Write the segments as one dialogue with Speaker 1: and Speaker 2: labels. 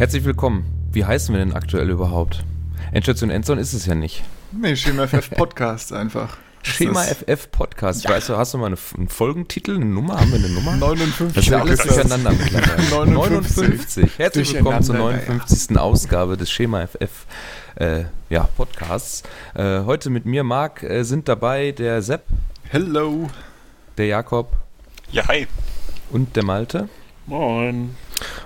Speaker 1: Herzlich willkommen. Wie heißen wir denn aktuell überhaupt? Endstation Endzone ist es ja nicht.
Speaker 2: Nee, Schema FF Podcast einfach.
Speaker 1: Schema FF Podcast. Ja. Weißt du, hast du mal eine, einen Folgentitel, eine Nummer? Haben wir eine Nummer?
Speaker 2: 59.
Speaker 1: Das ist ja alles durcheinander mittlerweile. 59. 59. Herzlich willkommen zur 59. Ja. Ausgabe des Schema FF äh, ja, Podcasts. Äh, heute mit mir, Marc, äh, sind dabei der Sepp.
Speaker 2: Hello.
Speaker 1: Der Jakob.
Speaker 3: Ja, hi.
Speaker 1: Und der Malte.
Speaker 4: Moin.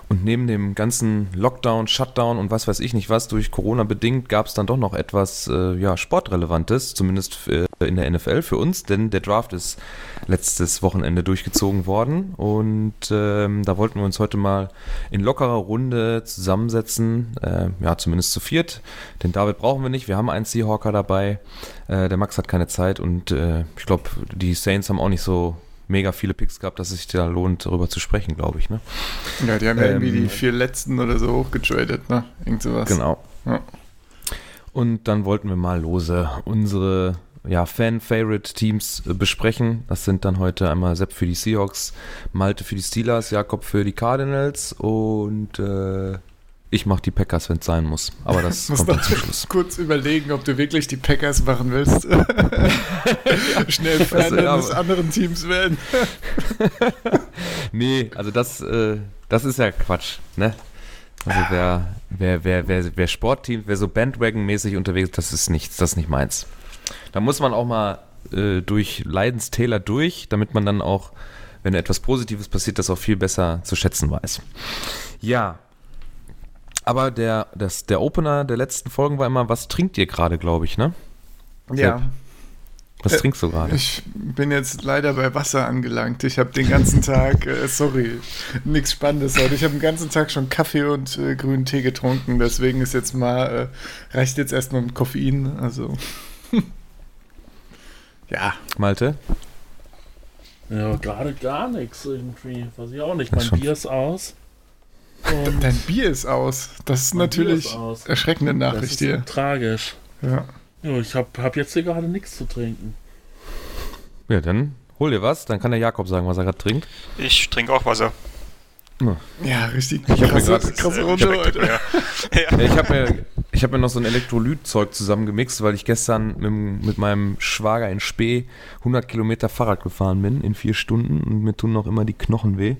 Speaker 1: Und neben dem ganzen Lockdown, Shutdown und was weiß ich nicht was durch Corona bedingt, gab es dann doch noch etwas äh, ja, Sportrelevantes, zumindest äh, in der NFL für uns, denn der Draft ist letztes Wochenende durchgezogen worden und ähm, da wollten wir uns heute mal in lockerer Runde zusammensetzen, äh, ja, zumindest zu viert. Den David brauchen wir nicht, wir haben einen Seahawker dabei, äh, der Max hat keine Zeit und äh, ich glaube, die Saints haben auch nicht so mega viele Picks gehabt, dass es sich da lohnt, darüber zu sprechen, glaube ich. Ne?
Speaker 2: Ja, die haben ja ähm, irgendwie die vier letzten oder so hochgetradet, ne? Irgend sowas.
Speaker 1: Genau. Ja. Und dann wollten wir mal lose unsere ja, Fan-Favorite-Teams äh, besprechen. Das sind dann heute einmal Sepp für die Seahawks, Malte für die Steelers, Jakob für die Cardinals und äh, ich mache die Packers, wenn es sein muss. Aber das kommt dann zum Schluss.
Speaker 2: kurz überlegen, ob du wirklich die Packers machen willst. Schnell Fan also, ja, des anderen Teams werden.
Speaker 1: nee, also das, äh, das ist ja Quatsch, ne? Also wer, wer, wer, wer, wer Sportteam, wer so Bandwagon-mäßig unterwegs ist, das ist nichts, das ist nicht meins. Da muss man auch mal äh, durch Leidenstäler durch, damit man dann auch, wenn etwas Positives passiert, das auch viel besser zu schätzen weiß. Ja, aber der, das, der Opener der letzten Folgen war immer, was trinkt ihr gerade, glaube ich, ne?
Speaker 2: Ja.
Speaker 1: Was äh, trinkst du gerade?
Speaker 2: Ich bin jetzt leider bei Wasser angelangt. Ich habe den ganzen Tag, äh, sorry, nichts Spannendes heute. Ich habe den ganzen Tag schon Kaffee und äh, grünen Tee getrunken. Deswegen ist jetzt mal, äh, reicht jetzt erstmal mit Koffein. Also.
Speaker 1: ja. Malte?
Speaker 4: Ja, gerade gar nichts irgendwie. Weiß ich auch nicht. Mein Bier ist aus.
Speaker 2: Und Dein Bier ist aus. Das ist natürlich ist erschreckende Nachricht das ist hier.
Speaker 4: Tragisch.
Speaker 2: Ja.
Speaker 4: ja ich habe hab jetzt hier gerade nichts zu trinken.
Speaker 1: Ja, dann hol dir was. Dann kann der Jakob sagen, was er gerade trinkt.
Speaker 3: Ich trinke auch Wasser.
Speaker 2: Ja, richtig.
Speaker 1: Ich habe mir gerade krasse Runde heute. Ja. Ich habe mir, hab mir noch so ein Elektrolytzeug zusammengemixt, weil ich gestern mit, mit, meinem Schwager in Spee 100 Kilometer Fahrrad gefahren bin in vier Stunden und mir tun noch immer die Knochen weh.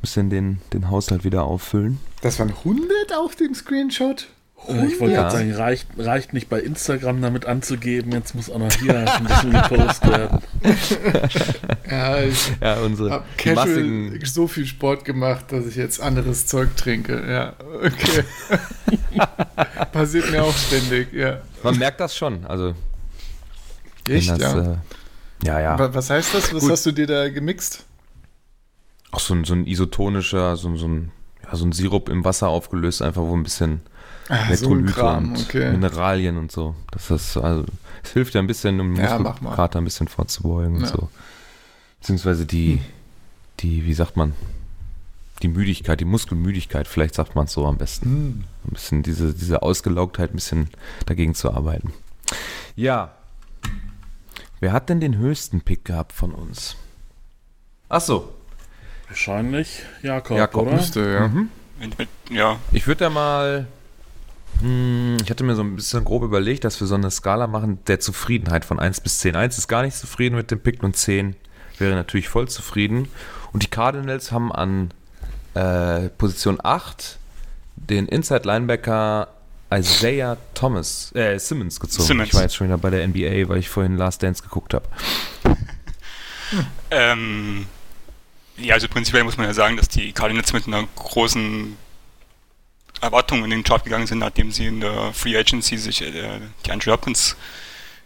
Speaker 1: Müssen den, den Haushalt wieder auffüllen.
Speaker 2: Das waren 100 auf dem Screenshot?
Speaker 4: Äh, ich wollte ja. gerade sagen, reicht, reicht nicht bei Instagram damit anzugeben, jetzt muss auch noch hier ein bisschen gepostet werden.
Speaker 2: ja, ich ja, unsere habe casual so viel Sport gemacht, dass ich jetzt anderes Zeug trinke. Ja, okay. Passiert mir auch ständig, ja.
Speaker 1: Man merkt das schon, also.
Speaker 2: Echt, das, ja?
Speaker 1: Äh, ja, ja.
Speaker 2: Was heißt das? Was Gut. hast du dir da gemixt?
Speaker 1: Auch so ein, so ein isotonischer, so, so, ein, ja, so ein Sirup im Wasser aufgelöst, einfach wo ein bisschen
Speaker 2: Ah, Elektrolyte so und okay.
Speaker 1: Mineralien und so. Das ist also, es hilft ja ein bisschen, um ja, Muskelkater ein bisschen vorzubeugen ja. und so. Beziehungsweise die, hm. die, wie sagt man, die Müdigkeit, die Muskelmüdigkeit, vielleicht sagt man es so am besten. Hm. Ein bisschen diese, diese Ausgelaugtheit ein bisschen dagegen zu arbeiten. Ja. Wer hat denn den höchsten Pick gehabt von uns? Ach so.
Speaker 4: Wahrscheinlich Jakob,
Speaker 1: Jakob
Speaker 4: oder?
Speaker 1: müsste, ja. Mhm. ja. Ich würde da mal ich hatte mir so ein bisschen grob überlegt, dass wir so eine Skala machen der Zufriedenheit von 1 bis 10. 1 ist gar nicht zufrieden mit dem Pick und 10 wäre natürlich voll zufrieden. Und die Cardinals haben an äh, Position 8 den Inside Linebacker Isaiah Thomas, äh, Simmons gezogen. Simmons. Ich war jetzt schon wieder bei der NBA, weil ich vorhin Last Dance geguckt habe.
Speaker 3: Ähm, ja, also prinzipiell muss man ja sagen, dass die Cardinals mit einer großen Erwartungen in den Chart gegangen sind, nachdem sie in der Free Agency sich äh, die Andrew Hopkins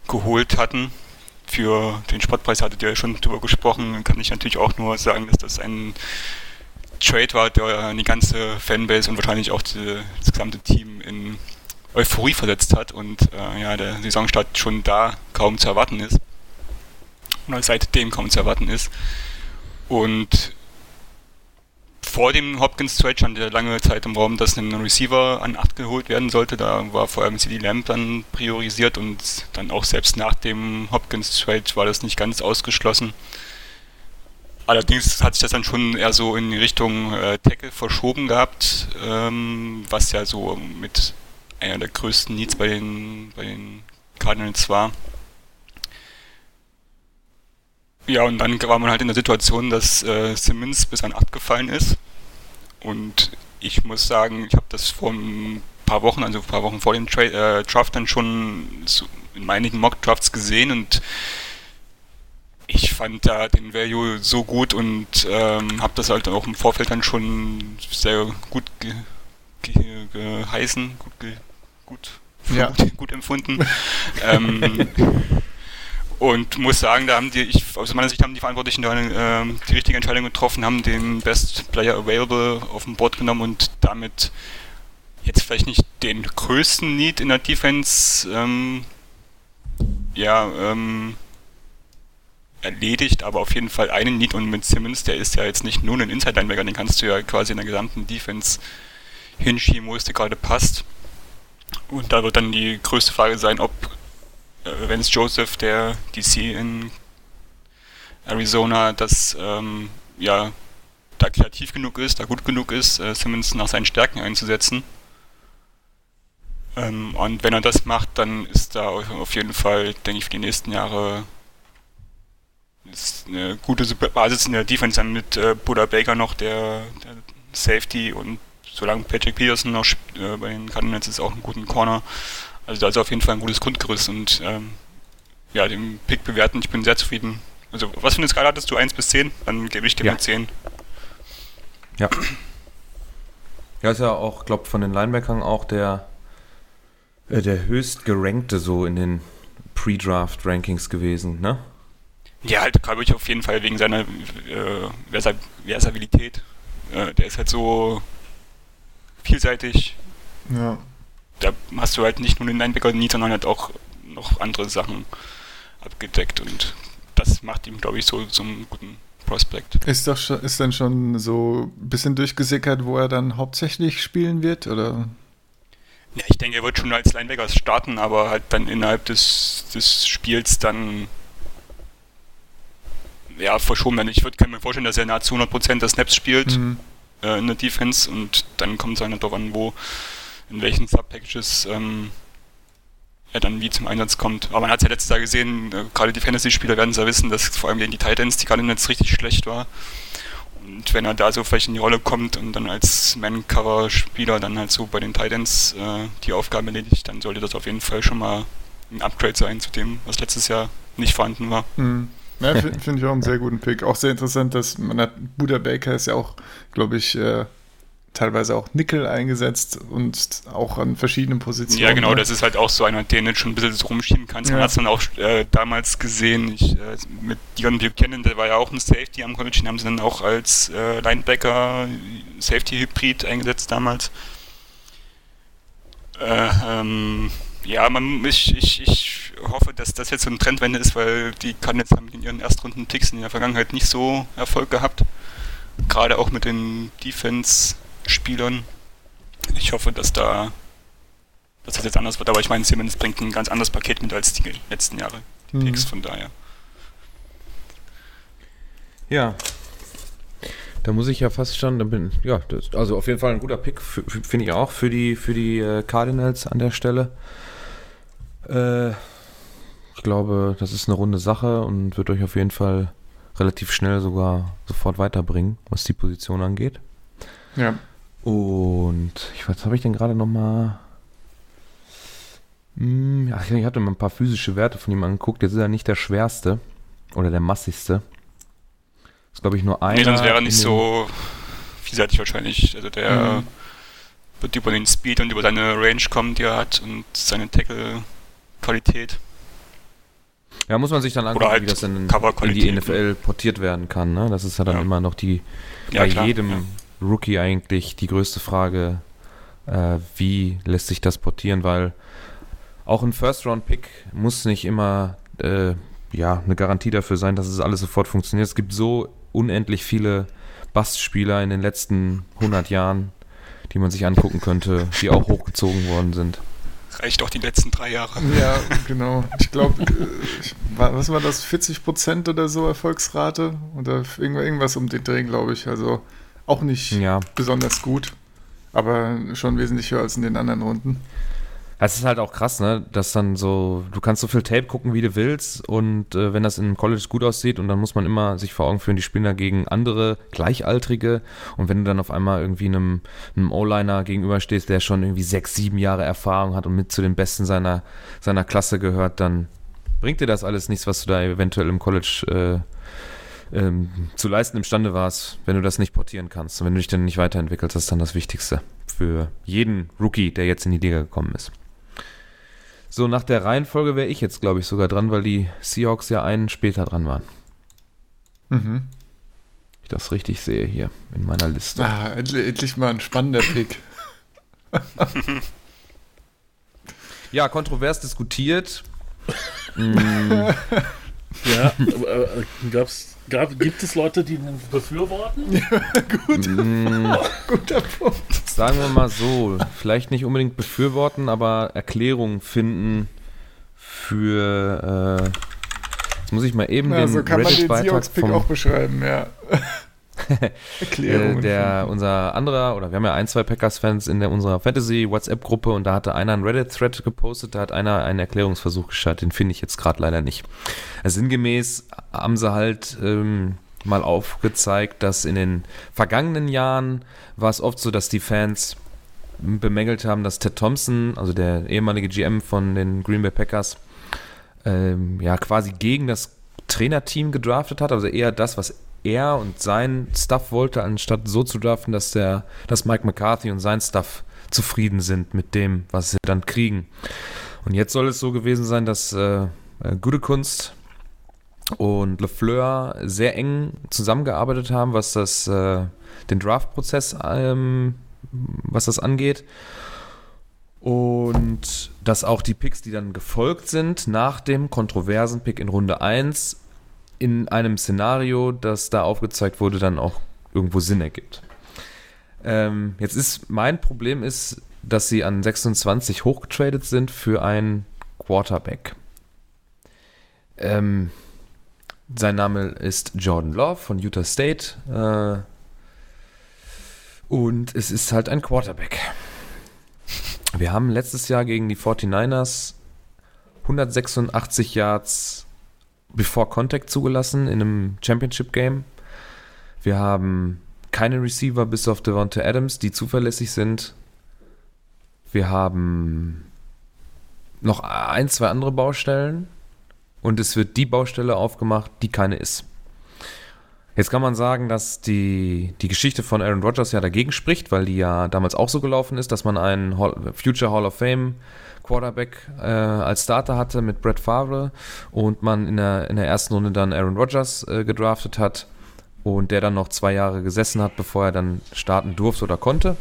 Speaker 3: geholt hatten. Für den Sportpreis hattet ihr ja schon drüber gesprochen, kann ich natürlich auch nur sagen, dass das ein Trade war, der die ganze Fanbase und wahrscheinlich auch die, das gesamte Team in Euphorie versetzt hat und äh, ja, der Saisonstart schon da kaum zu erwarten ist. Oder seitdem kaum zu erwarten ist. Und vor dem Hopkins Trade stand ja lange Zeit im Raum, dass ein Receiver an 8 geholt werden sollte. Da war vor allem CD Lamb dann priorisiert und dann auch selbst nach dem Hopkins Trade war das nicht ganz ausgeschlossen. Allerdings hat sich das dann schon eher so in Richtung äh, Tackle verschoben gehabt, ähm, was ja so mit einer der größten Needs bei den, bei den Cardinals war. Ja, und dann war man halt in der Situation, dass äh, Simmons bis an 8 gefallen ist. Und ich muss sagen, ich habe das vor ein paar Wochen, also ein paar Wochen vor dem Tra äh, Draft dann schon in einigen Mock-Drafts gesehen und ich fand da den Value so gut und ähm, habe das halt auch im Vorfeld dann schon sehr gut ge ge geheißen, gut, ge gut, ja. gut empfunden. ähm, und muss sagen, da haben die, ich, aus meiner Sicht haben die Verantwortlichen da, äh, die richtige Entscheidung getroffen, haben den Best Player Available auf dem Board genommen und damit jetzt vielleicht nicht den größten Need in der Defense ähm, ja, ähm, erledigt, aber auf jeden Fall einen Need und mit Simmons, der ist ja jetzt nicht nur ein Inside-Linebacker, den kannst du ja quasi in der gesamten Defense hinschieben, wo es dir gerade passt. Und da wird dann die größte Frage sein, ob Vance Joseph, der DC in Arizona, das ähm, ja da kreativ genug ist, da gut genug ist, äh, Simmons nach seinen Stärken einzusetzen. Ähm, und wenn er das macht, dann ist da auf jeden Fall, denke ich, für die nächsten Jahre eine gute Basis in der Defense dann mit äh, Buda Baker noch, der, der, Safety und solange Patrick Peterson noch äh, bei den Cardinals ist, auch einen guten Corner. Also da ist auf jeden Fall ein gutes Grundgerüst und ähm, ja, den Pick bewerten, ich bin sehr zufrieden. Also was für eine Skala hattest du? 1 bis 10? Dann gebe ich dir ja. mal 10.
Speaker 1: Ja. Ja, ist ja auch, glaube von den Linebackern auch der, äh, der höchst gerankte so in den Pre-Draft-Rankings gewesen, ne?
Speaker 3: Ja, halt, glaube ich, auf jeden Fall wegen seiner äh, Versabilität. Äh, der ist halt so vielseitig.
Speaker 2: Ja.
Speaker 3: Da hast du halt nicht nur den Linebacker sondern halt auch noch andere Sachen abgedeckt und das macht ihm, glaube ich, so zum guten Prospect.
Speaker 2: Ist doch schon, ist dann schon so ein bisschen durchgesickert, wo er dann hauptsächlich spielen wird, oder?
Speaker 3: Ja, ich denke, er wird schon als Linebacker starten, aber halt dann innerhalb des, des Spiels dann ja, verschoben werden. Ich würde mir vorstellen, dass er nahezu 100% der Snaps spielt mhm. äh, in der Defense und dann kommt es halt darauf an, wo, in welchen Subpackages ähm, er dann wie zum Einsatz kommt. Aber man hat es ja letztes Jahr gesehen, äh, gerade die Fantasy-Spieler werden es ja wissen, dass vor allem gegen die Titans die gerade jetzt richtig schlecht war. Und wenn er da so vielleicht in die Rolle kommt und dann als Man-Cover-Spieler dann halt so bei den Titans äh, die Aufgabe erledigt, dann sollte das auf jeden Fall schon mal ein Upgrade sein zu dem, was letztes Jahr nicht vorhanden war.
Speaker 2: Mhm. Ja, finde find ich auch einen sehr guten Pick. Auch sehr interessant, dass man hat, Buda Baker ist ja auch, glaube ich, äh, teilweise auch Nickel eingesetzt und auch an verschiedenen Positionen.
Speaker 3: Ja, genau, das ist halt auch so einer, den du schon ein bisschen so rumschieben kannst. Man ja. hat es dann auch äh, damals gesehen, ich, äh, mit Dion Buchanan, der war ja auch ein Safety am College, den haben sie dann auch als äh, Linebacker Safety-Hybrid eingesetzt damals. Äh, ähm, ja, man, ich, ich, ich hoffe, dass das jetzt so eine Trendwende ist, weil die Cardinals haben in ihren Erstrunden-Picks in der Vergangenheit nicht so Erfolg gehabt. Gerade auch mit den Defense-Spielern. Ich hoffe, dass da dass das jetzt anders wird, aber ich meine, Simmons bringt ein ganz anderes Paket mit als die letzten Jahre. Die mhm. Picks, von daher.
Speaker 1: Ja. Da muss ich ja fast schon, bin, ja, das, also auf jeden Fall ein guter Pick, finde ich auch, für die, für die äh, Cardinals an der Stelle. Äh, ich glaube, das ist eine runde Sache und wird euch auf jeden Fall relativ schnell sogar sofort weiterbringen, was die Position angeht.
Speaker 2: Ja.
Speaker 1: Und ich, was habe ich denn gerade nochmal? Hm, ja, ich hatte mal ein paar physische Werte von ihm angeguckt. Jetzt ist er nicht der schwerste oder der massigste. Das ist, glaube ich, nur einer.
Speaker 3: Nee, sonst wäre er nicht so vielseitig wahrscheinlich. Also der mhm. wird über den Speed und über seine Range kommen, die er hat und seine Tackle Qualität.
Speaker 1: Ja, muss man sich dann angucken, halt wie das dann in die NFL portiert werden kann. Ne? Das ist ja dann ja. immer noch die, ja, bei klar, jedem. Rookie eigentlich die größte Frage, äh, wie lässt sich das portieren, weil auch ein First-Round-Pick muss nicht immer äh, ja, eine Garantie dafür sein, dass es alles sofort funktioniert. Es gibt so unendlich viele Bastspieler in den letzten 100 Jahren, die man sich angucken könnte, die auch hochgezogen worden sind.
Speaker 3: reicht auch die letzten drei Jahre.
Speaker 2: Ja, genau. Ich glaube, was war das, 40 Prozent oder so Erfolgsrate? Oder irgendwas um den Dreh, glaube ich. Also auch nicht ja. besonders gut, aber schon wesentlich höher als in den anderen Runden.
Speaker 1: Es ist halt auch krass, ne, dass dann so, du kannst so viel Tape gucken, wie du willst und äh, wenn das in College gut aussieht und dann muss man immer sich vor Augen führen, die spielen da gegen andere Gleichaltrige und wenn du dann auf einmal irgendwie einem, einem O-Liner gegenüberstehst, der schon irgendwie sechs, sieben Jahre Erfahrung hat und mit zu den Besten seiner, seiner Klasse gehört, dann bringt dir das alles nichts, was du da eventuell im College äh, ähm, zu leisten imstande warst, wenn du das nicht portieren kannst und wenn du dich dann nicht weiterentwickelst, das ist dann das Wichtigste für jeden Rookie, der jetzt in die Liga gekommen ist. So, nach der Reihenfolge wäre ich jetzt, glaube ich, sogar dran, weil die Seahawks ja einen später dran waren. Mhm. Ich das richtig sehe hier in meiner Liste.
Speaker 2: Ah, endlich, endlich mal ein spannender Pick.
Speaker 1: ja, kontrovers diskutiert.
Speaker 4: mm. Ja, aber, äh, gab's, gab, gibt es Leute, die ihn befürworten? Ja,
Speaker 1: gut. Mm, guter Punkt. Sagen wir mal so, vielleicht nicht unbedingt befürworten, aber Erklärungen finden für. Äh, jetzt muss ich mal eben ja, den
Speaker 2: so kann Reddit man den Seahawks-Pick auch beschreiben, ja.
Speaker 1: Erklärungen. Äh, der, unser anderer, oder wir haben ja ein, zwei Packers-Fans in der, unserer Fantasy-WhatsApp-Gruppe und da hatte einer einen Reddit-Thread gepostet, da hat einer einen Erklärungsversuch gestartet, den finde ich jetzt gerade leider nicht. Also sinngemäß haben sie halt ähm, mal aufgezeigt, dass in den vergangenen Jahren war es oft so, dass die Fans bemängelt haben, dass Ted Thompson, also der ehemalige GM von den Green Bay Packers, ähm, ja quasi gegen das Trainerteam gedraftet hat, also eher das, was er und sein Stuff wollte, anstatt so zu draften, dass der, dass Mike McCarthy und sein Stuff zufrieden sind mit dem, was sie dann kriegen. Und jetzt soll es so gewesen sein, dass äh, äh Gute Kunst und LeFleur sehr eng zusammengearbeitet haben, was das, äh, den Draft-Prozess, ähm, was das angeht. Und dass auch die Picks, die dann gefolgt sind, nach dem kontroversen Pick in Runde 1 in einem Szenario, das da aufgezeigt wurde, dann auch irgendwo Sinn ergibt. Ähm, jetzt ist mein Problem ist, dass sie an 26 hochgetradet sind für einen Quarterback. Ähm, sein Name ist Jordan Love von Utah State. Äh, und es ist halt ein Quarterback. Wir haben letztes Jahr gegen die 49ers 186 Yards Before Contact zugelassen in einem Championship Game. Wir haben keine Receiver bis auf Devonta Adams, die zuverlässig sind. Wir haben noch ein, zwei andere Baustellen und es wird die Baustelle aufgemacht, die keine ist. Jetzt kann man sagen, dass die, die Geschichte von Aaron Rodgers ja dagegen spricht, weil die ja damals auch so gelaufen ist, dass man einen Hall, Future Hall of Fame Quarterback äh, als Starter hatte mit Brett Favre und man in der, in der ersten Runde dann Aaron Rodgers äh, gedraftet hat und der dann noch zwei Jahre gesessen hat, bevor er dann starten durfte oder konnte.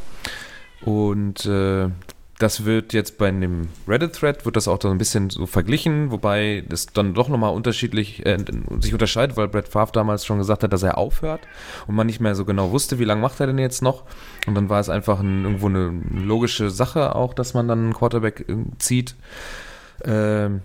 Speaker 1: Und äh, das wird jetzt bei dem Reddit-Thread, wird das auch so ein bisschen so verglichen, wobei das dann doch nochmal unterschiedlich äh, sich unterscheidet, weil Brett Favre damals schon gesagt hat, dass er aufhört und man nicht mehr so genau wusste, wie lange macht er denn jetzt noch. Und dann war es einfach ein, irgendwo eine logische Sache auch, dass man dann einen Quarterback äh, zieht. Ähm,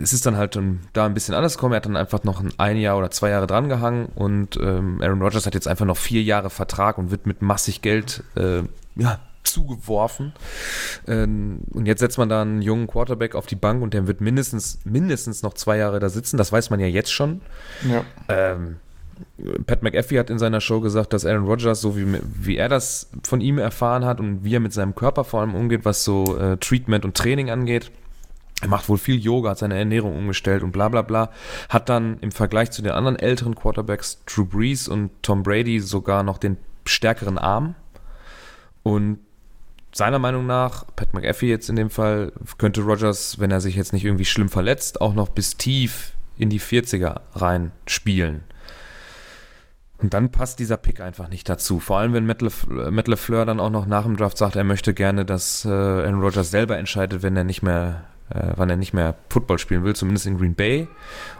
Speaker 1: es ist dann halt da ein bisschen anders gekommen. Er hat dann einfach noch ein Jahr oder zwei Jahre dran gehangen und ähm, Aaron Rodgers hat jetzt einfach noch vier Jahre Vertrag und wird mit massig Geld äh, ja, zugeworfen. Ähm, und jetzt setzt man da einen jungen Quarterback auf die Bank und der wird mindestens, mindestens noch zwei Jahre da sitzen. Das weiß man ja jetzt schon. Ja. Ähm, Pat McAfee hat in seiner Show gesagt, dass Aaron Rodgers, so wie, wie er das von ihm erfahren hat und wie er mit seinem Körper vor allem umgeht, was so äh, Treatment und Training angeht, er macht wohl viel Yoga, hat seine Ernährung umgestellt und bla bla bla. Hat dann im Vergleich zu den anderen älteren Quarterbacks, Drew Brees und Tom Brady, sogar noch den stärkeren Arm. Und seiner Meinung nach, Pat McAfee jetzt in dem Fall, könnte Rogers, wenn er sich jetzt nicht irgendwie schlimm verletzt, auch noch bis tief in die 40er rein spielen. Und dann passt dieser Pick einfach nicht dazu. Vor allem, wenn Matt, LeFleur dann auch noch nach dem Draft sagt, er möchte gerne, dass äh, Aaron Rodgers selber entscheidet, wenn er nicht mehr äh, wann er nicht mehr Football spielen will, zumindest in Green Bay.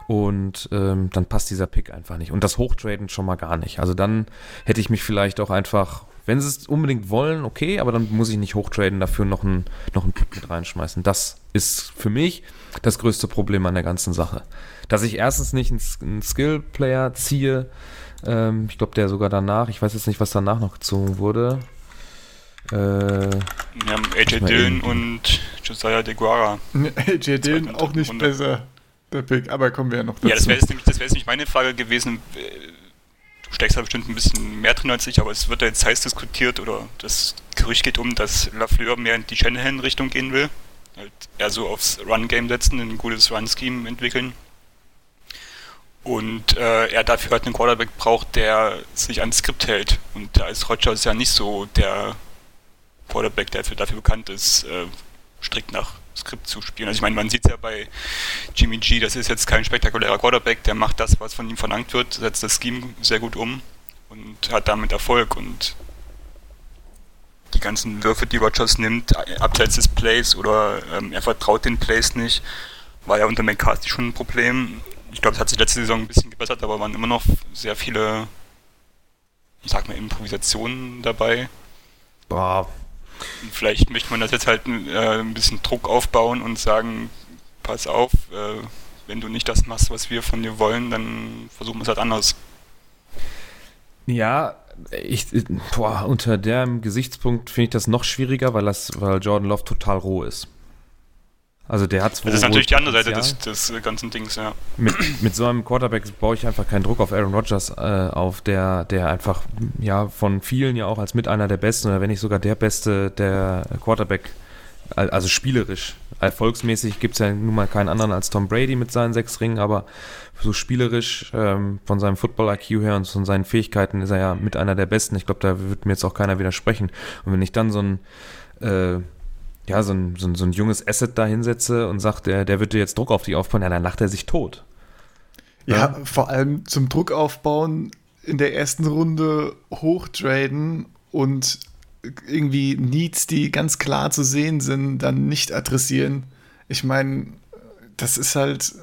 Speaker 1: Und ähm, dann passt dieser Pick einfach nicht. Und das Hochtraden schon mal gar nicht. Also dann hätte ich mich vielleicht auch einfach, Wenn sie es unbedingt wollen, okay, aber dann muss ich nicht hochtraden, dafür noch einen, noch Pick mit reinschmeißen. Das ist für mich das größte Problem an der ganzen Sache. Dass ich erstens nicht einen, einen Skill-Player ziehe, ähm, ich glaube, der sogar danach, ich weiß jetzt nicht, was danach noch gezogen wurde.
Speaker 3: Äh, Wir haben AJ Dillon und Josiah DeGuara.
Speaker 2: AJ Dillon auch nicht Runde. besser, der Pick, aber kommen wir ja noch dazu.
Speaker 3: Ja, das wäre jetzt, nämlich, wär jetzt nämlich meine Frage gewesen. Du steckst da bestimmt ein bisschen mehr drin als ich, aber es wird ja jetzt heiß diskutiert oder das Gerücht geht um, dass Lafleur mehr in die Shanahan-Richtung gehen will. Halt eher so aufs Run-Game setzen, ein gutes Run-Scheme entwickeln. Und äh, er dafür halt einen Quarterback braucht, der sich ans Skript hält. Und da ist Rogers ja nicht so der Quarterback, der dafür bekannt ist, äh, strikt nach Skript zu spielen. Also ich meine, man sieht es ja bei Jimmy G, das ist jetzt kein spektakulärer Quarterback, der macht das, was von ihm verlangt wird, setzt das Scheme sehr gut um und hat damit Erfolg und die ganzen Würfe, die Rogers nimmt, abseits des Plays oder ähm, er vertraut den Plays nicht, war ja unter McCarthy schon ein Problem. Ich glaube, es hat sich letzte Saison ein bisschen gebessert, aber waren immer noch sehr viele, ich sag mal, Improvisationen dabei.
Speaker 1: Boah,
Speaker 3: Vielleicht möchte man das jetzt halt äh, ein bisschen Druck aufbauen und sagen, pass auf, äh, wenn du nicht das machst, was wir von dir wollen, dann versuchen wir es halt anders.
Speaker 1: Ja, ich, boah, unter dem Gesichtspunkt finde ich das noch schwieriger, weil, das, weil Jordan Love total roh ist. Also der hat
Speaker 3: Das ist natürlich die andere Seite des, des, ganzen Dings, ja.
Speaker 1: Mit, mit so einem Quarterback baue ich einfach keinen Druck auf Aaron Rodgers äh, auf, der, der einfach ja von vielen ja auch als mit einer der besten oder wenn nicht sogar der beste der Quarterback, also spielerisch. Erfolgsmäßig gibt es ja nun mal keinen anderen als Tom Brady mit seinen sechs Ringen, aber so spielerisch ähm, von seinem Football-IQ her und von seinen Fähigkeiten ist er ja mit einer der besten. Ich glaube, da wird mir jetzt auch keiner widersprechen. Und wenn ich dann so ein äh, ja, so ein, so ein, so ein junges Asset da hinsetze und sagt, der, der wird dir jetzt Druck auf dich aufbauen, ja, dann lacht er sich tot.
Speaker 2: Ja, ja, vor allem zum Druck aufbauen, in der ersten Runde hochtraden und irgendwie Needs, die ganz klar zu sehen sind, dann nicht adressieren. Ich meine, das ist halt,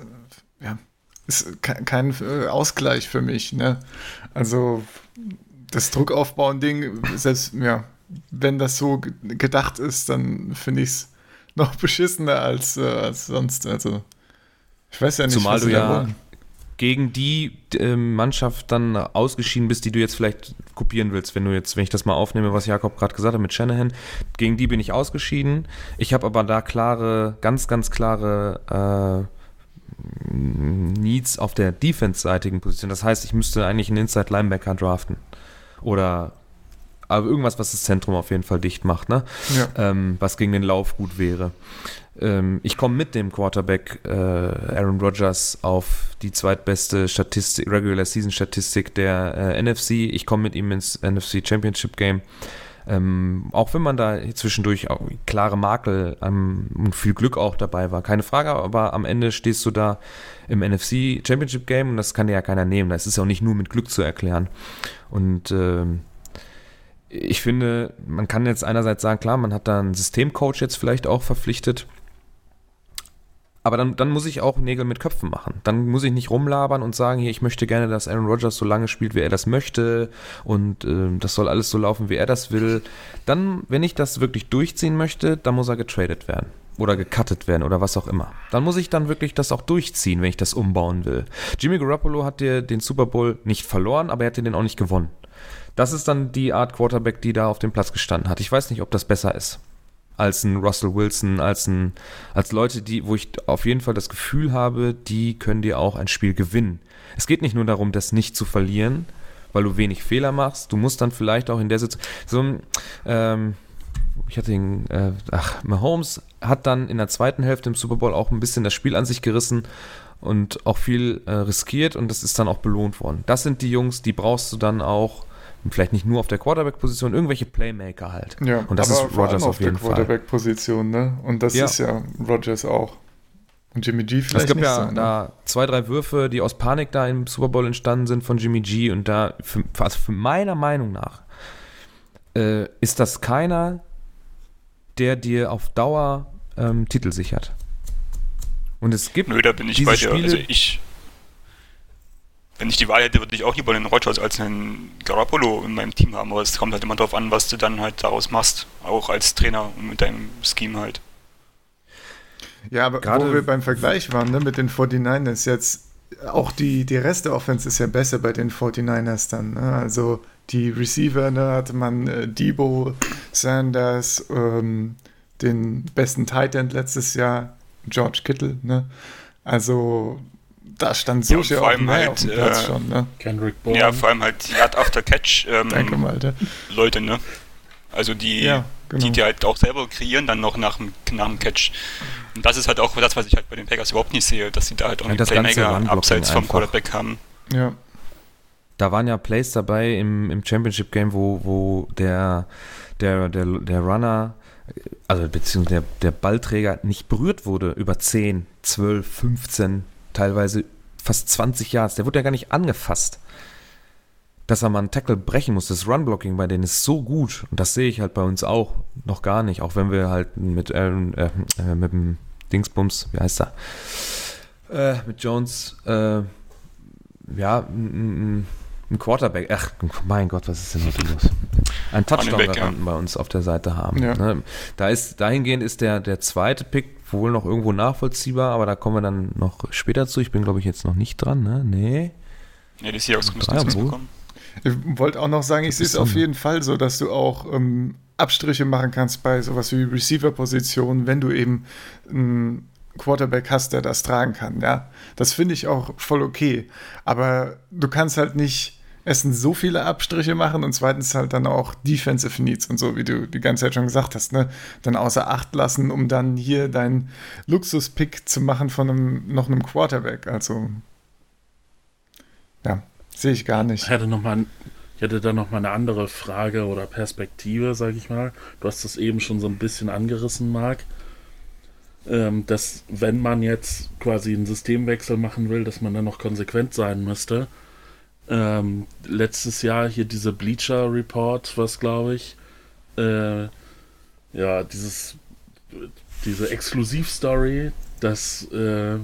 Speaker 2: ja, ist kein Ausgleich für mich, ne? Also, das Druckaufbauen-Ding, selbst, ja, wenn das so gedacht ist, dann finde ich es noch beschissener als, äh, als sonst. Also, ich weiß ja nicht,
Speaker 1: Zumal du ja wollen. gegen die äh, Mannschaft dann ausgeschieden bist, die du jetzt vielleicht kopieren willst, wenn du jetzt, wenn ich das mal aufnehme, was Jakob gerade gesagt hat mit Shanahan, gegen die bin ich ausgeschieden. Ich habe aber da klare, ganz, ganz klare äh, Needs auf der defense-seitigen Position. Das heißt, ich müsste eigentlich einen Inside-Linebacker draften. Oder aber irgendwas, was das Zentrum auf jeden Fall dicht macht, ne? Ja. Ähm, was gegen den Lauf gut wäre. Ähm, ich komme mit dem Quarterback äh, Aaron Rodgers auf die zweitbeste Statistik, Regular Season Statistik der äh, NFC. Ich komme mit ihm ins NFC Championship Game. Ähm, auch wenn man da zwischendurch auch klare Makel ähm, und viel Glück auch dabei war, keine Frage, aber am Ende stehst du da im NFC Championship Game und das kann dir ja keiner nehmen. Das ist ja auch nicht nur mit Glück zu erklären. Und ähm, ich finde, man kann jetzt einerseits sagen, klar, man hat da einen Systemcoach jetzt vielleicht auch verpflichtet. Aber dann, dann muss ich auch Nägel mit Köpfen machen. Dann muss ich nicht rumlabern und sagen, hier, ich möchte gerne, dass Aaron Rodgers so lange spielt, wie er das möchte und äh, das soll alles so laufen, wie er das will. Dann, wenn ich das wirklich durchziehen möchte, dann muss er getradet werden oder gecuttet werden oder was auch immer. Dann muss ich dann wirklich das auch durchziehen, wenn ich das umbauen will. Jimmy Garoppolo hat dir den Super Bowl nicht verloren, aber er hat dir den auch nicht gewonnen. Das ist dann die Art Quarterback, die da auf dem Platz gestanden hat. Ich weiß nicht, ob das besser ist als ein Russell Wilson, als ein, als Leute, die, wo ich auf jeden Fall das Gefühl habe, die können dir auch ein Spiel gewinnen. Es geht nicht nur darum, das nicht zu verlieren, weil du wenig Fehler machst. Du musst dann vielleicht auch in der Situation, so ähm, ich hatte ihn, äh, ach, Mahomes hat dann in der zweiten Hälfte im Super Bowl auch ein bisschen das Spiel an sich gerissen und auch viel äh, riskiert und das ist dann auch belohnt worden. Das sind die Jungs, die brauchst du dann auch vielleicht nicht nur auf der Quarterback-Position, irgendwelche Playmaker halt.
Speaker 2: Ja,
Speaker 1: und das ist Rogers auf, auf jeden
Speaker 2: Fall. Quarterback-Position, ne? Und das ja. ist ja Rogers auch. Und Jimmy G vielleicht
Speaker 1: Es gibt ja sein, da ne? zwei, drei Würfe, die aus Panik da im Super Bowl entstanden sind von Jimmy G und da, für, also für meiner Meinung nach, äh, ist das keiner, der dir auf Dauer ähm, Titel sichert. Und es gibt.
Speaker 3: Nö, da bin ich bei dir.
Speaker 1: Spiele,
Speaker 3: also ich wenn ich die Wahl hätte, würde ich auch lieber einen Rogers als einen Garoppolo in meinem Team haben, aber es kommt halt immer darauf an, was du dann halt daraus machst, auch als Trainer und mit deinem Scheme halt.
Speaker 2: Ja, aber Gerade wo wir beim Vergleich waren, ne, mit den 49ers jetzt, auch die, die Rest der Offense ist ja besser bei den 49ers dann. Ne? Also die Receiver, ne, hatte man äh, Debo, Sanders, ähm, den besten Tight End letztes Jahr, George Kittle, ne? Also da stand so
Speaker 3: ja, vor allem halt,
Speaker 2: auf dem Platz äh, schon, ne?
Speaker 3: Kendrick Bourne. Ja, vor allem halt Yard After Catch ähm,
Speaker 2: Danke, Malte.
Speaker 3: Leute, ne? Also die, ja, genau. die die halt auch selber kreieren, dann noch nach dem, nach dem Catch. Und das ist halt auch das, was ich halt bei den Packers überhaupt nicht sehe, dass sie da halt auch ja,
Speaker 1: einen Playmaker
Speaker 3: abseits vom Quarterback haben.
Speaker 2: Ja.
Speaker 1: Da waren ja Plays dabei im, im Championship Game, wo, wo der, der, der, der Runner, also beziehungsweise der, der Ballträger nicht berührt wurde über 10, 12, 15 teilweise fast 20 Yards. Der wurde ja gar nicht angefasst. Dass er mal einen Tackle brechen muss, das Run-Blocking bei denen ist so gut. Und das sehe ich halt bei uns auch noch gar nicht. Auch wenn wir halt mit Aaron, äh, äh, mit dem Dingsbums, wie heißt er? Äh, mit Jones, äh, ja, ein Quarterback, ach mein Gott, was ist denn heute los? Ein Touchdown-Garanten ja. bei uns auf der Seite haben. Ja. Ne? Da ist, dahingehend ist der, der zweite Pick wohl noch irgendwo nachvollziehbar, aber da kommen wir dann noch später zu. Ich bin, glaube ich, jetzt noch nicht dran, ne? Nee.
Speaker 3: Ja, die Seahawks müssen nichts bekommen.
Speaker 2: Ich wollte auch noch sagen, ich sehe es auf jeden Fall so, dass du auch ähm, Abstriche machen kannst bei sowas wie Receiver-Positionen, wenn du eben einen Quarterback hast, der das tragen kann. Ja, das finde ich auch voll okay. Aber du kannst halt nicht erstens so viele Abstriche machen und zweitens halt dann auch Defensive Needs und so, wie du die ganze Zeit schon gesagt hast, ne? Dann außer Acht lassen, um dann hier deinen Luxus-Pick zu machen von einem, noch einem Quarterback. Also, ja, sehe ich gar nicht.
Speaker 4: Ich hätte, noch mal, ich hätte da noch mal eine andere Frage oder Perspektive, sage ich mal. Du hast das eben schon so ein bisschen angerissen, Marc. Ähm, dass, wenn man jetzt quasi einen Systemwechsel machen will, dass man dann noch konsequent sein müsste ähm, letztes Jahr hier diese Bleacher Report, was glaube ich, äh, ja, dieses, diese Exklusivstory, dass äh,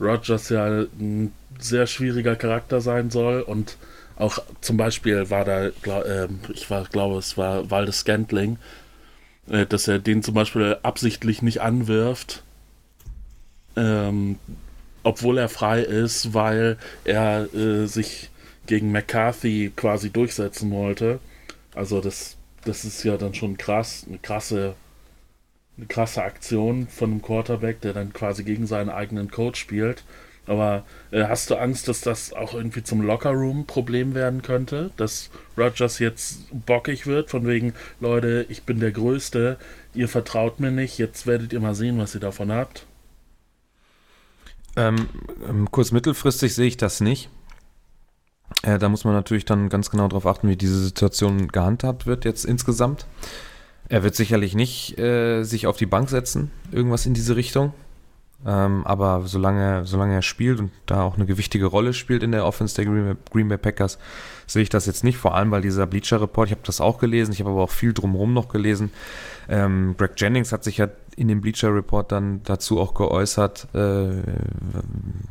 Speaker 4: Rogers ja ein sehr schwieriger Charakter sein soll und auch zum Beispiel war da, glaub, äh, ich war, glaube es war Waldes Scantling, äh, dass er den zum Beispiel absichtlich nicht anwirft, ähm, obwohl er frei ist, weil er äh, sich gegen McCarthy quasi durchsetzen wollte. Also das, das ist ja dann schon krass, eine krasse, eine krasse Aktion von einem Quarterback, der dann quasi gegen seinen eigenen Coach spielt. Aber äh, hast du Angst, dass das auch irgendwie zum Lockerroom-Problem werden könnte? Dass Rogers jetzt bockig wird, von wegen, Leute, ich bin der Größte, ihr vertraut mir nicht, jetzt werdet ihr mal sehen, was ihr davon habt?
Speaker 1: Ähm, ähm kurz mittelfristig sehe ich das nicht. Äh, da muss man natürlich dann ganz genau darauf achten, wie diese Situation gehandhabt wird jetzt insgesamt. Er wird sicherlich nicht äh, sich auf die Bank setzen, irgendwas in diese Richtung. Ähm, aber solange, solange er spielt und da auch eine gewichtige Rolle spielt in der Offense der Green Bay, Green Bay Packers, sehe ich das jetzt nicht. Vor allem, weil dieser Bleacher-Report, ich habe das auch gelesen, ich habe aber auch viel drumherum noch gelesen. Ähm, Greg Jennings hat sich ja in dem Bleacher-Report dann dazu auch geäußert, äh,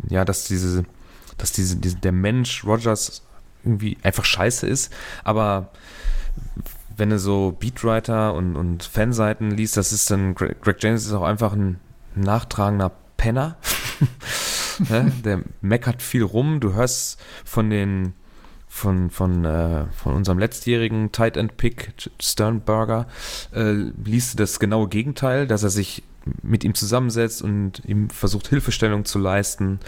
Speaker 1: ja, dass diese dass diese, diese, der Mensch Rogers irgendwie einfach scheiße ist, aber wenn du so Beatwriter und, und Fanseiten liest, das ist dann, Greg, James ist auch einfach ein nachtragender Penner. ne? Der meckert viel rum. Du hörst von den, von, von, äh, von unserem letztjährigen Tight End Pick, Sternberger, äh, liest du das genaue Gegenteil, dass er sich mit ihm zusammensetzt und ihm versucht, Hilfestellung zu leisten.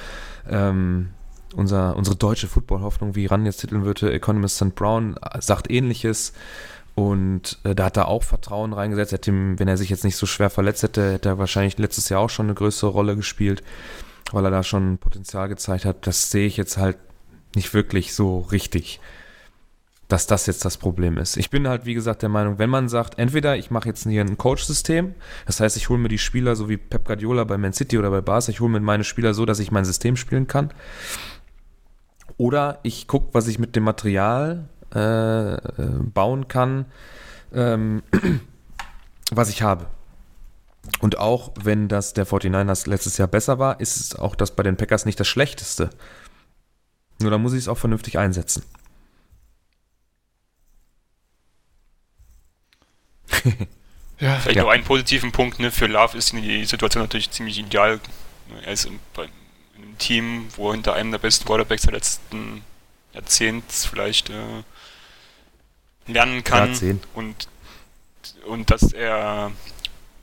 Speaker 1: Ähm, unser, unsere deutsche Football-Hoffnung, wie Ran jetzt titeln würde, Economist St. Brown, sagt ähnliches. Und äh, da hat er auch Vertrauen reingesetzt. Er ihm, wenn er sich jetzt nicht so schwer verletzt hätte, hätte er wahrscheinlich letztes Jahr auch schon eine größere Rolle gespielt, weil er da schon Potenzial gezeigt hat. Das sehe ich jetzt halt nicht wirklich so richtig, dass das jetzt das Problem ist. Ich bin halt, wie gesagt, der Meinung, wenn man sagt, entweder ich mache jetzt hier ein Coach-System, das heißt, ich hole mir die Spieler so wie Pep Guardiola bei Man City oder bei Barca, ich hole mir meine Spieler so, dass ich mein System spielen kann oder ich gucke, was ich mit dem Material äh, äh, bauen kann, ähm, was ich habe. Und auch wenn das der 49ers letztes Jahr besser war, ist es auch das bei den Packers nicht das Schlechteste. Nur da muss ich es auch vernünftig einsetzen.
Speaker 3: ja, Vielleicht
Speaker 1: ja.
Speaker 3: noch einen positiven Punkt, ne? Für Love ist die Situation natürlich ziemlich ideal. Er ist in, in einem Team, wo hinter einem der besten Quarterbacks der letzten Jahrzehnts vielleicht äh, lernen kann.
Speaker 1: Jahrzehnt.
Speaker 3: Und, und dass er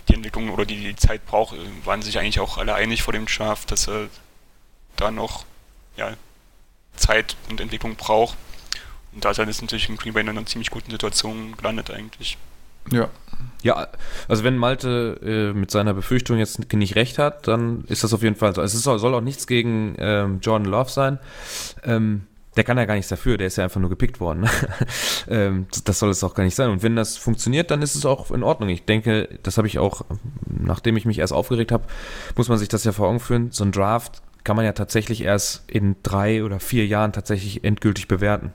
Speaker 3: die Entwicklung oder die, die Zeit braucht, waren sich eigentlich auch alle einig vor dem Draft, dass er da noch ja, Zeit und Entwicklung braucht. Und da ist er jetzt natürlich in Green Bay in einer ziemlich guten Situation gelandet eigentlich.
Speaker 2: Ja.
Speaker 1: Ja, also wenn Malte äh, mit seiner Befürchtung jetzt nicht recht hat, dann ist das auf jeden Fall so. Es ist, soll auch nichts gegen ähm, Jordan Love sein. Ähm, der kann ja gar nichts dafür, der ist ja einfach nur gepickt worden. ähm, das soll es auch gar nicht sein. Und wenn das funktioniert, dann ist es auch in Ordnung. Ich denke, das habe ich auch, nachdem ich mich erst aufgeregt habe, muss man sich das ja vor Augen führen. So ein Draft kann man ja tatsächlich erst in drei oder vier Jahren tatsächlich endgültig bewerten.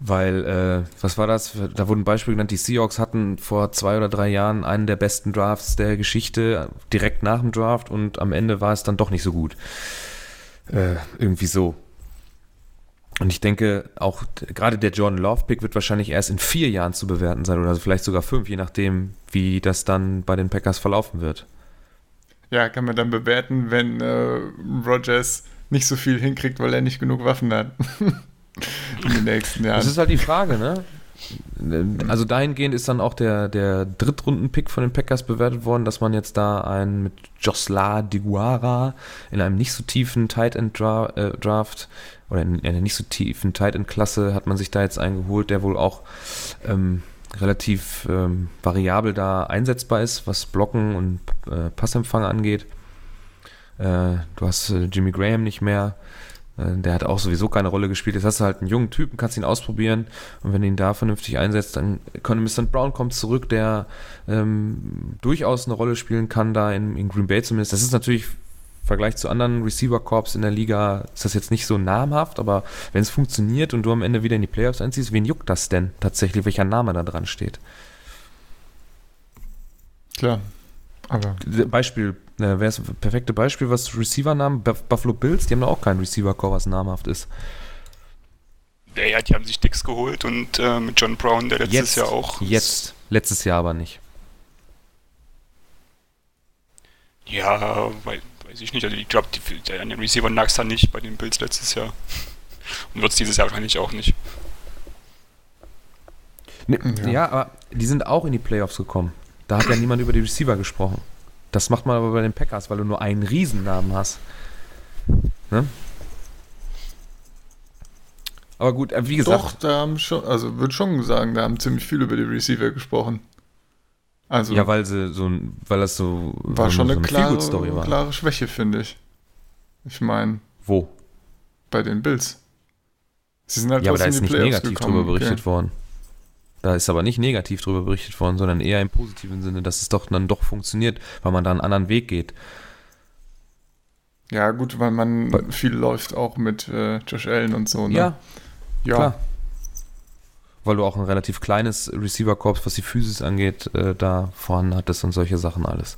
Speaker 1: Weil, äh, was war das? Da wurden Beispiele genannt, die Seahawks hatten vor zwei oder drei Jahren einen der besten Drafts der Geschichte, direkt nach dem Draft und am Ende war es dann doch nicht so gut. Äh, irgendwie so. Und ich denke, auch gerade der Jordan Love Pick wird wahrscheinlich erst in vier Jahren zu bewerten sein oder vielleicht sogar fünf, je nachdem, wie das dann bei den Packers verlaufen wird.
Speaker 2: Ja, kann man dann bewerten, wenn äh, Rogers nicht so viel hinkriegt, weil er nicht genug Waffen hat. in den nächsten Jahren.
Speaker 1: Das ist halt die Frage, ne? Also dahingehend ist dann auch der, der Drittrunden-Pick von den Packers bewertet worden, dass man jetzt da einen mit Josla Diguara in einem nicht so tiefen Tight End äh, Draft oder in einer nicht so tiefen Tight End Klasse hat man sich da jetzt eingeholt, der wohl auch ähm, relativ ähm, variabel da einsetzbar ist, was Blocken und äh, Passempfang angeht. Äh, du hast äh, Jimmy Graham nicht mehr. Äh, der hat auch sowieso keine Rolle gespielt. Jetzt hast du halt einen jungen Typen, kannst ihn ausprobieren und wenn du ihn da vernünftig einsetzt, dann Mr. Brown kommt zurück, der ähm, durchaus eine Rolle spielen kann, da in, in Green Bay zumindest. Das ist natürlich im Vergleich zu anderen Receiver-Corps in der Liga ist das jetzt nicht so namhaft, aber wenn es funktioniert und du am Ende wieder in die Playoffs einziehst, wen juckt das denn tatsächlich, welcher Name da dran steht?
Speaker 2: Klar, aber.
Speaker 1: Beispiel, äh, wäre das perfekte Beispiel, was Receiver-Namen, Buffalo Bills, die haben da auch keinen Receiver-Core, was namhaft ist.
Speaker 3: Ja, die haben sich Dix geholt und äh, mit John Brown, der letztes
Speaker 1: jetzt,
Speaker 3: Jahr auch.
Speaker 1: Jetzt, letztes Jahr aber nicht.
Speaker 3: Ja, weil, weiß ich nicht. Also ich glaube, an den Receiver lag es dann nicht bei den Bills letztes Jahr. Und wird es dieses Jahr wahrscheinlich auch nicht.
Speaker 1: Ne, ja. ja, aber die sind auch in die Playoffs gekommen. Da hat ja niemand über die Receiver gesprochen. Das macht man aber bei den Packers, weil du nur einen Riesennamen hast. Ne? Aber gut, äh, wie gesagt.
Speaker 2: Doch, da haben schon, also würde schon sagen, da haben ziemlich viel über die Receiver gesprochen.
Speaker 1: Also, ja, weil sie so weil das so
Speaker 2: war schon eine,
Speaker 1: so
Speaker 2: eine klare, war. klare Schwäche, finde ich. Ich meine.
Speaker 1: Wo?
Speaker 2: Bei den Bills.
Speaker 1: Sie sind halt ja, aber da ist nicht negativ gekommen. drüber berichtet okay. worden. Da ist aber nicht negativ drüber berichtet worden, sondern eher im positiven Sinne, dass es doch dann doch funktioniert, weil man da einen anderen Weg geht.
Speaker 2: Ja, gut, weil man weil, viel läuft auch mit äh, Josh Allen und so, ne?
Speaker 1: Ja. Ja. Klar. Weil du auch ein relativ kleines Receiver-Korps, was die Physis angeht, äh, da vorhanden hattest und solche Sachen alles.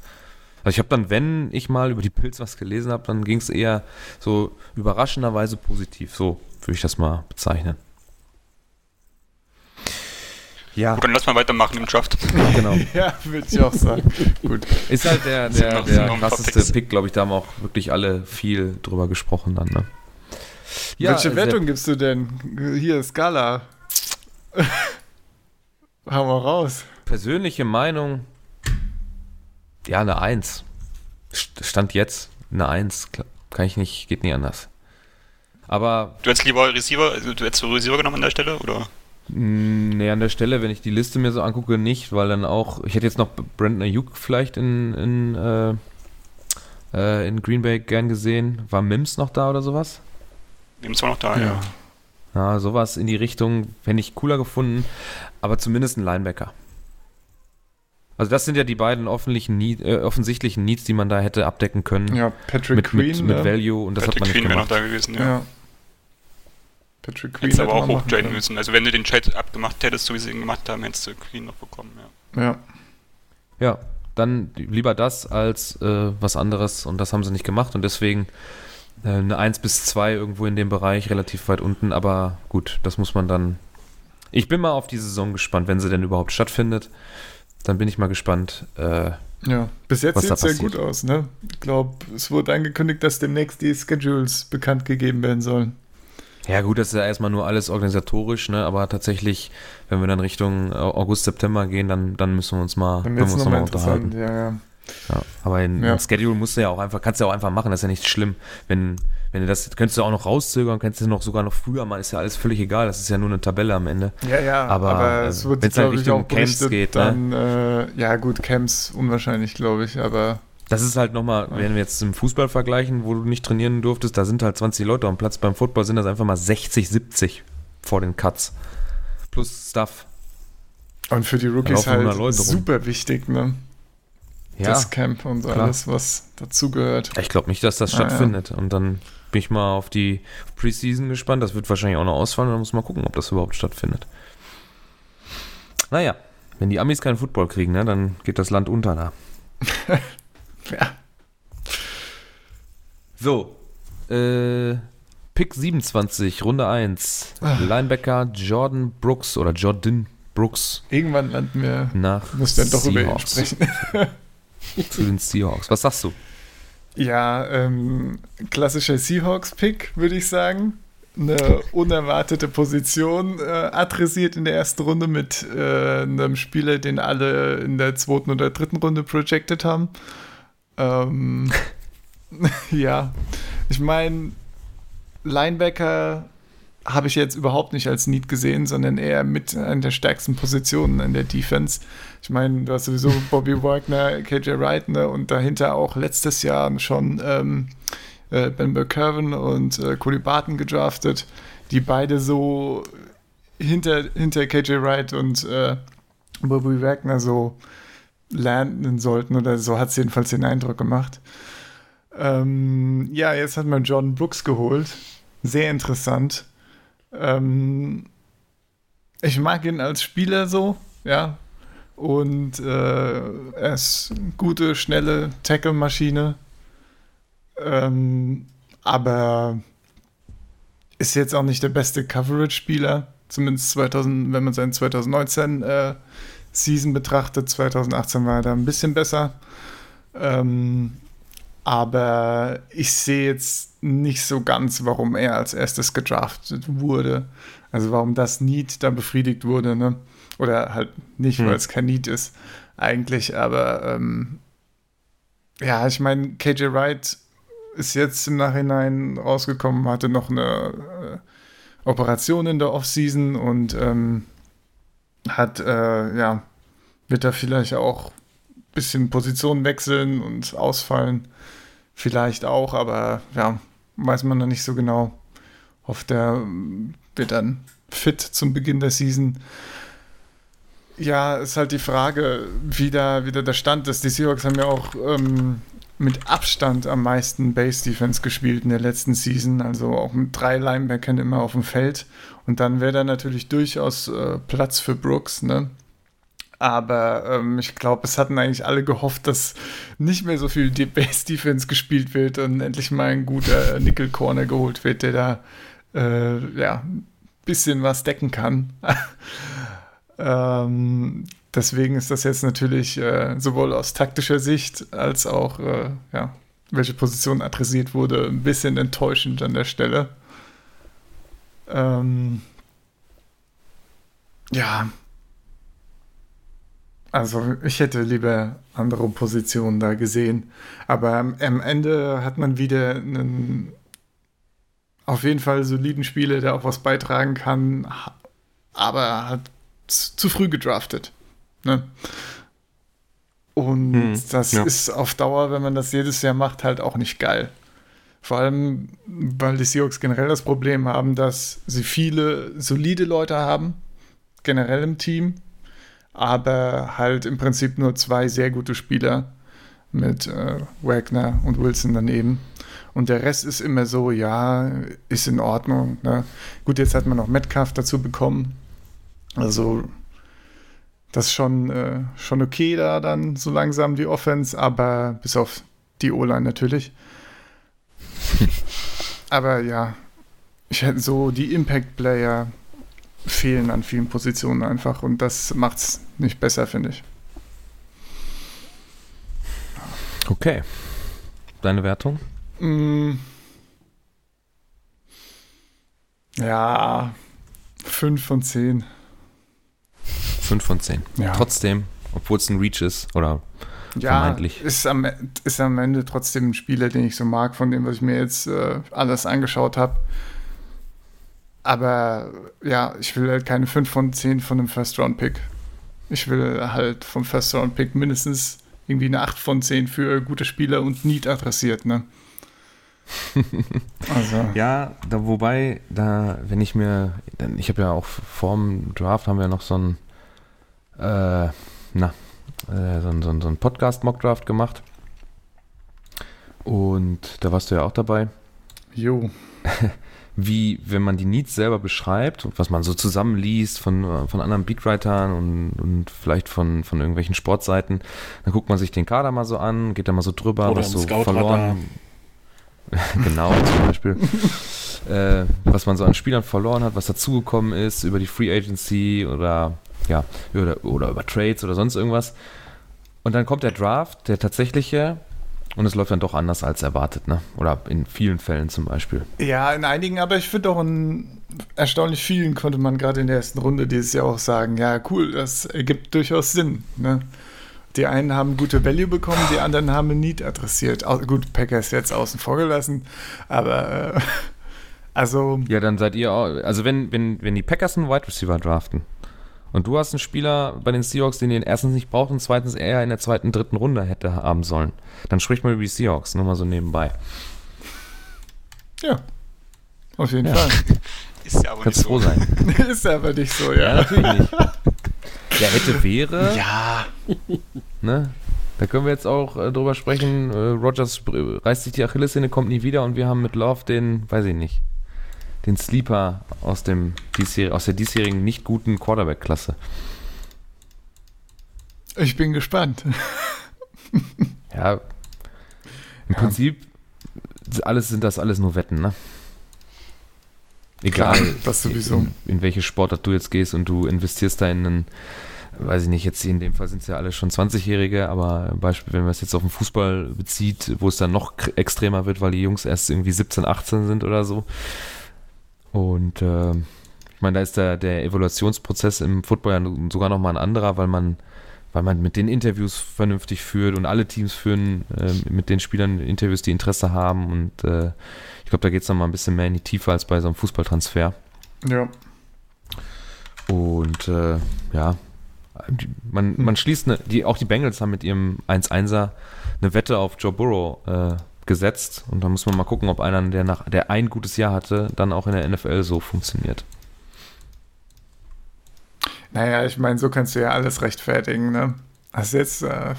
Speaker 1: Also ich habe dann, wenn ich mal über die Pilz was gelesen habe, dann ging es eher so überraschenderweise positiv. So würde ich das mal bezeichnen.
Speaker 3: Ja. Gut, dann lass mal weitermachen im Draft.
Speaker 1: Genau.
Speaker 2: ja, würde ich auch sagen. Gut.
Speaker 1: Ist halt der, der, der krasseste Pick, glaube ich. Da haben auch wirklich alle viel drüber gesprochen dann, ne?
Speaker 2: Ja, Welche Wertung gibst du denn? Hier, Skala. Hau mal raus.
Speaker 1: Persönliche Meinung, ja, eine 1. Stand jetzt eine 1. Kann ich nicht, geht nie anders. Aber.
Speaker 3: Du hättest lieber Receiver, also du hättest Receiver genommen an der Stelle, oder?
Speaker 1: Mm, nee, an der Stelle, wenn ich die Liste mir so angucke, nicht, weil dann auch, ich hätte jetzt noch Brandon Ayuk vielleicht in, in, äh, äh, in Green Bay gern gesehen. War Mims noch da oder sowas?
Speaker 3: Mims war noch da, ja. ja.
Speaker 1: Ja, sowas in die Richtung fände ich cooler gefunden, aber zumindest ein Linebacker. Also das sind ja die beiden Need, äh, offensichtlichen Needs, die man da hätte abdecken können.
Speaker 2: Ja, Patrick
Speaker 1: mit,
Speaker 2: Queen.
Speaker 1: Mit, mit ja. Value und das
Speaker 3: Patrick
Speaker 1: hat man
Speaker 3: Queen
Speaker 1: nicht gemacht.
Speaker 3: noch da gewesen, ja. ja.
Speaker 2: Patrick Queen.
Speaker 3: Hättest aber auch hochtraden müssen. Also wenn du den Trade abgemacht hättest, so wie sie ihn gemacht haben, hättest du Queen noch bekommen,
Speaker 2: ja. Ja.
Speaker 1: Ja, dann lieber das als äh, was anderes und das haben sie nicht gemacht und deswegen Äh, eine 1 bis 2 irgendwo in dem Bereich, relativ weit unten, aber gut, das muss man dann. Ich bin mal auf die Saison gespannt, wenn sie denn überhaupt stattfindet. Dann bin ich mal gespannt. Äh,
Speaker 2: ja, bis jetzt sieht es sehr gut aus, ne? Ich glaube, es wurde angekündigt, dass demnächst die Schedules bekannt gegeben werden sollen.
Speaker 1: Ja, gut, das ist ja erstmal nur alles organisatorisch, ne? Aber tatsächlich, wenn wir dann Richtung August, September gehen, dann, dann müssen wir uns mal,
Speaker 2: Dann
Speaker 1: können wir
Speaker 2: es
Speaker 1: uns
Speaker 2: nochmal
Speaker 1: unterhalten.
Speaker 2: ja, ja.
Speaker 1: Ja, aber in,
Speaker 2: Ja.
Speaker 1: Schedule musst du ja auch einfach, kannst du ja auch einfach machen, das ist ja nicht schlimm. Wenn, wenn du das, könntest du auch noch rauszögern, kannst du noch sogar noch früher machen, ist ja alles völlig egal, das ist ja nur eine Tabelle am Ende.
Speaker 2: Ja, ja,
Speaker 1: Aber,
Speaker 2: aber,
Speaker 1: äh,
Speaker 2: es wird,
Speaker 1: wenn's halt
Speaker 2: glaube ich,
Speaker 1: Richtung Camps geht, ne?
Speaker 2: dann, äh, ja gut, Camps unwahrscheinlich, glaube ich, aber
Speaker 1: Das ist halt nochmal, wenn wir jetzt im Fußball vergleichen, wo du nicht trainieren durftest, da sind halt 20 Leute am Platz, beim Football sind das einfach mal 60, 70 vor den Cuts. Plus Stuff.
Speaker 2: und für die Rookies
Speaker 1: laufen 100
Speaker 2: halt super wichtig, ne?
Speaker 1: Ja,
Speaker 2: Das Camp und
Speaker 1: klar.
Speaker 2: alles, was dazugehört.
Speaker 1: ich glaube nicht, dass das
Speaker 2: Ah, ja.
Speaker 1: stattfindet. Und dann bin ich mal auf die Preseason gespannt. Das wird wahrscheinlich auch noch ausfallen. Dann muss man gucken, ob das überhaupt stattfindet. Naja, wenn die Amis keinen Football kriegen, ne, dann geht das Land unter da.
Speaker 2: Ja.
Speaker 1: So, äh, Pick 27, Runde 1.
Speaker 2: Ah.
Speaker 1: Linebacker Jordan Brooks oder Jordan Brooks
Speaker 2: Irgendwann landen wir,
Speaker 1: nach
Speaker 2: muss dann doch über ihn
Speaker 1: Seahawks.
Speaker 2: sprechen.
Speaker 1: zu den Seahawks. Was sagst du?
Speaker 2: Ja, ähm, klassischer Seahawks-Pick, würde ich sagen. Eine unerwartete Position äh, adressiert in der ersten Runde mit äh, einem Spieler, den alle in der zweiten oder dritten Runde projected haben. Ähm, ja, ich meine, Linebacker habe ich jetzt überhaupt nicht als Need gesehen, sondern eher mit einer der stärksten Positionen in der Defense. Ich meine, du hast sowieso Bobby Wagner, KJ Wright ne, und dahinter auch letztes Jahr schon ähm, äh, Ben McCurvin und äh, Cody Barton gedraftet, die beide so hinter, hinter KJ Wright und äh, Bobby Wagner so lernen sollten oder so hat es jedenfalls den Eindruck gemacht. Ähm, ja, jetzt hat man Jordan Brooks geholt. Sehr interessant. Ähm, ich mag ihn als Spieler so, ja. Und äh, er ist eine gute, schnelle Tackle-Maschine. Ähm, aber ist jetzt auch nicht der beste Coverage-Spieler. Zumindest 2000, wenn man seinen 2019 äh, Season betrachtet. 2018 war er da ein bisschen besser. Ähm, aber ich sehe jetzt nicht so ganz, warum er als erstes gedraftet wurde. Also warum das Need da befriedigt wurde, ne? Oder halt nicht,
Speaker 1: Hm.
Speaker 2: weil es kein Need ist, eigentlich. Aber ähm, ja, ich meine, KJ Wright ist jetzt im Nachhinein rausgekommen, hatte noch eine äh, Operation in der Offseason und ähm, hat, äh, ja, wird da vielleicht auch ein bisschen Position wechseln und ausfallen. Vielleicht auch, aber ja, weiß man noch nicht so genau. Hofft, ähm, wird dann fit zum Beginn der Season. Ja, ist halt die Frage, wie da, wie da der Stand ist. Die Seahawks haben ja auch ähm, mit Abstand am meisten Base Defense gespielt in der letzten Season, also auch mit drei Linebackern immer auf dem Feld. Und dann wäre da natürlich durchaus äh, Platz für Brooks, ne? Aber ähm, ich glaube, es hatten eigentlich alle gehofft, dass nicht mehr so viel De- Base Defense gespielt wird und endlich mal ein guter Nickel Corner geholt wird, der da äh, ja ein bisschen was decken kann. ähm, deswegen ist das jetzt natürlich äh, sowohl aus taktischer Sicht als auch, äh, ja, welche Position adressiert wurde, ein bisschen enttäuschend an der Stelle. Ähm, ja. Also ich hätte lieber andere Positionen da gesehen. Aber am, am Ende hat man wieder einen auf jeden Fall soliden Spieler, der auch was beitragen kann, aber hat zu früh gedraftet. Ne? Und
Speaker 1: Hm,
Speaker 2: das
Speaker 1: ja.
Speaker 2: ist auf Dauer, wenn man das jedes Jahr macht, halt auch nicht geil. Vor allem, weil die Seahawks generell das Problem haben, dass sie viele solide Leute haben, generell im Team, aber halt im Prinzip nur zwei sehr gute Spieler mit äh, Wagner und Wilson daneben. Und der Rest ist immer so, ja, ist in Ordnung. Ne? Gut, jetzt hat man noch Metcalf dazu bekommen. Also, das ist schon, äh, schon okay da dann so langsam die Offense, aber bis auf die O-Line natürlich. aber ja, ich hätte so die Impact-Player fehlen an vielen Positionen einfach und das macht es nicht besser, finde ich.
Speaker 1: Okay. Deine Wertung?
Speaker 2: Mm. Ja, 5 von 10.
Speaker 1: 5 von 10.
Speaker 2: Ja.
Speaker 1: Trotzdem, obwohl es ein Reach ist, oder
Speaker 2: Ja,
Speaker 1: vermeintlich.
Speaker 2: ist am, ist am Ende trotzdem ein Spieler, den ich so mag, von dem, was ich mir jetzt äh, alles angeschaut habe. Aber ja, ich will halt keine 5 von 10 von einem First-Round-Pick. Ich will halt vom First-Round-Pick mindestens irgendwie eine 8 von 10 für gute Spieler und Need adressiert, ne? also,
Speaker 1: Ja, da, wobei, da, wenn ich mir, ich habe ja auch vorm Draft haben wir noch so ein, na, äh, so ein, so so ein Podcast-Mock-Draft gemacht. Und da warst du ja auch dabei.
Speaker 2: jo.
Speaker 1: Wie, wenn man die Needs selber beschreibt, was man so zusammenliest von, äh, von anderen Beatwritern und, und vielleicht von, von irgendwelchen Sportseiten, dann guckt man sich den Kader mal so an, geht da mal so drüber,
Speaker 4: Oder
Speaker 1: was so verloren genau, zum Beispiel. äh, was man so an Spielern verloren hat, was dazugekommen ist über die Free Agency oder ja, oder, oder über Trades oder sonst irgendwas. Und dann kommt der Draft, der tatsächliche, und es läuft dann doch anders als erwartet, ne? Oder in vielen Fällen zum Beispiel.
Speaker 2: Ja, in einigen, aber ich finde auch in erstaunlich vielen konnte man gerade in der ersten Runde dieses Jahr auch sagen, ja, cool, das ergibt durchaus Sinn. Ne? Die einen haben gute Value bekommen, die anderen haben ein Need adressiert. Gut, Packers jetzt außen vor gelassen, aber äh, also
Speaker 1: Ja, dann seid ihr auch, also wenn, wenn, wenn die Packers einen Wide Receiver draften und du hast einen Spieler bei den Seahawks, den ihr erstens nicht braucht und zweitens eher in der zweiten, dritten Runde hätte haben sollen, dann spricht man über die Seahawks, nur mal so nebenbei.
Speaker 2: ja, auf jeden
Speaker 1: Ja.
Speaker 2: Fall.
Speaker 3: Ist ja aber
Speaker 1: Kannst
Speaker 3: nicht
Speaker 1: froh
Speaker 3: so.
Speaker 1: sein.
Speaker 2: Ist aber nicht so,
Speaker 1: Ja,
Speaker 2: ja.
Speaker 1: natürlich nicht. Ja, hätte, wäre,
Speaker 2: Ja,
Speaker 1: ne? Da können wir jetzt auch äh, drüber sprechen. Äh, Rogers reißt sich die Achillessehne, kommt nie wieder und wir haben mit Love den, weiß ich nicht, den Sleeper aus, dem, aus der diesjährigen nicht guten Quarterback-Klasse.
Speaker 2: ich bin gespannt.
Speaker 1: Ja, im
Speaker 2: Ja.
Speaker 1: Prinzip alles sind das alles nur Wetten, ne? Egal,
Speaker 2: Klar, das sowieso.
Speaker 1: In, in welche Sportart du jetzt gehst und du investierst da in einen, weiß ich nicht, jetzt in dem Fall sind es ja alle schon 20-Jährige, aber Beispiel, wenn man es jetzt auf den Fußball bezieht, wo es dann noch extremer wird, weil die Jungs erst irgendwie 17, 18 sind oder so. Und äh, ich meine, da ist der, der Evaluationsprozess im Football ja sogar nochmal ein anderer, weil man weil man mit den Interviews vernünftig führt und alle Teams führen äh, mit den Spielern Interviews, die Interesse haben und äh, ich glaube, da geht es nochmal ein bisschen mehr in die Tiefe als bei so einem Fußballtransfer.
Speaker 2: Ja.
Speaker 1: Und äh, ja, man, man schließt, eine, die, auch die Bengals haben mit ihrem 1-1er eine Wette auf Joe Burrow äh, gesetzt und da muss man mal gucken, ob einer, der nach der ein gutes Jahr hatte, dann auch in der NFL so funktioniert.
Speaker 2: Naja, ich meine, so kannst du ja alles rechtfertigen, ne? Also jetzt, äh,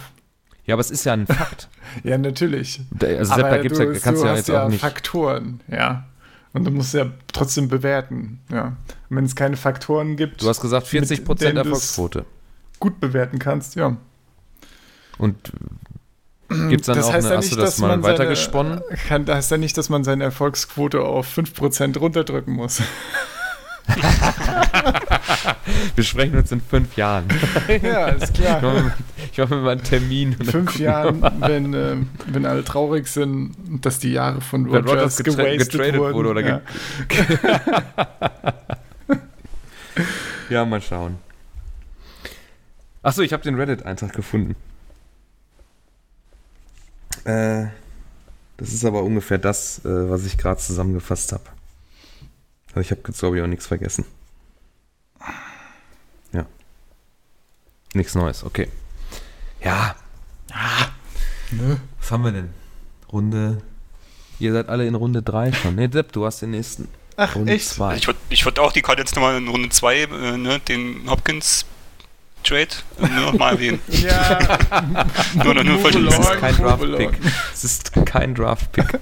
Speaker 1: Ja, aber es ist ja ein Fakt.
Speaker 2: ja, natürlich.
Speaker 1: Da- also Sepp, da gibt's ja, kannst du ja
Speaker 2: hast
Speaker 1: jetzt
Speaker 2: ja
Speaker 1: auch nicht.
Speaker 2: Faktoren, ja. Und du musst ja trotzdem bewerten, ja. Und wenn es keine Faktoren gibt,
Speaker 1: Du hast gesagt 40%
Speaker 2: mit denen du's
Speaker 1: Erfolgsquote.
Speaker 2: gut bewerten kannst, ja.
Speaker 1: Und gibt es dann
Speaker 2: Das
Speaker 1: auch
Speaker 2: heißt
Speaker 1: eine,
Speaker 2: ja
Speaker 1: hast
Speaker 2: nicht,
Speaker 1: du das
Speaker 2: dass
Speaker 1: mal
Speaker 2: man
Speaker 1: weitergesponnen?
Speaker 2: kann, das heißt ja nicht, dass man seine Erfolgsquote auf 5% runterdrücken muss.
Speaker 1: Wir sprechen uns in fünf Jahren.
Speaker 2: ja, ist klar.
Speaker 1: ich mache mir mal einen Termin.
Speaker 2: fünf Jahren, wenn, äh, wenn alle traurig sind, dass die Jahre von Rogers, gewastet
Speaker 1: getradet
Speaker 2: wurden.
Speaker 1: wurde oder
Speaker 2: ja.
Speaker 1: ge Ja, mal schauen. Achso, ich habe den Reddit-Eintrag gefunden. Äh, das ist aber ungefähr das, äh, was ich gerade zusammengefasst habe. Also ich habe jetzt, glaube ich, auch nichts vergessen. Ja. Nichts Neues, okay. Ja.
Speaker 2: Ne?
Speaker 1: Was haben wir denn? Runde. Ihr seid alle in Runde 3 schon. Ne, Depp, du hast den nächsten.
Speaker 2: Ach,
Speaker 1: Runde
Speaker 2: echt?
Speaker 1: 2.
Speaker 3: Ich würde ich würd auch die Karte jetzt nochmal in Runde 2, äh, ne, den Hopkins Trade, nur nochmal erwähnen.
Speaker 2: Ja,
Speaker 3: Nur, nur, nur.
Speaker 1: Es ist kein Draft-Pick. Es ist kein Draft-Pick.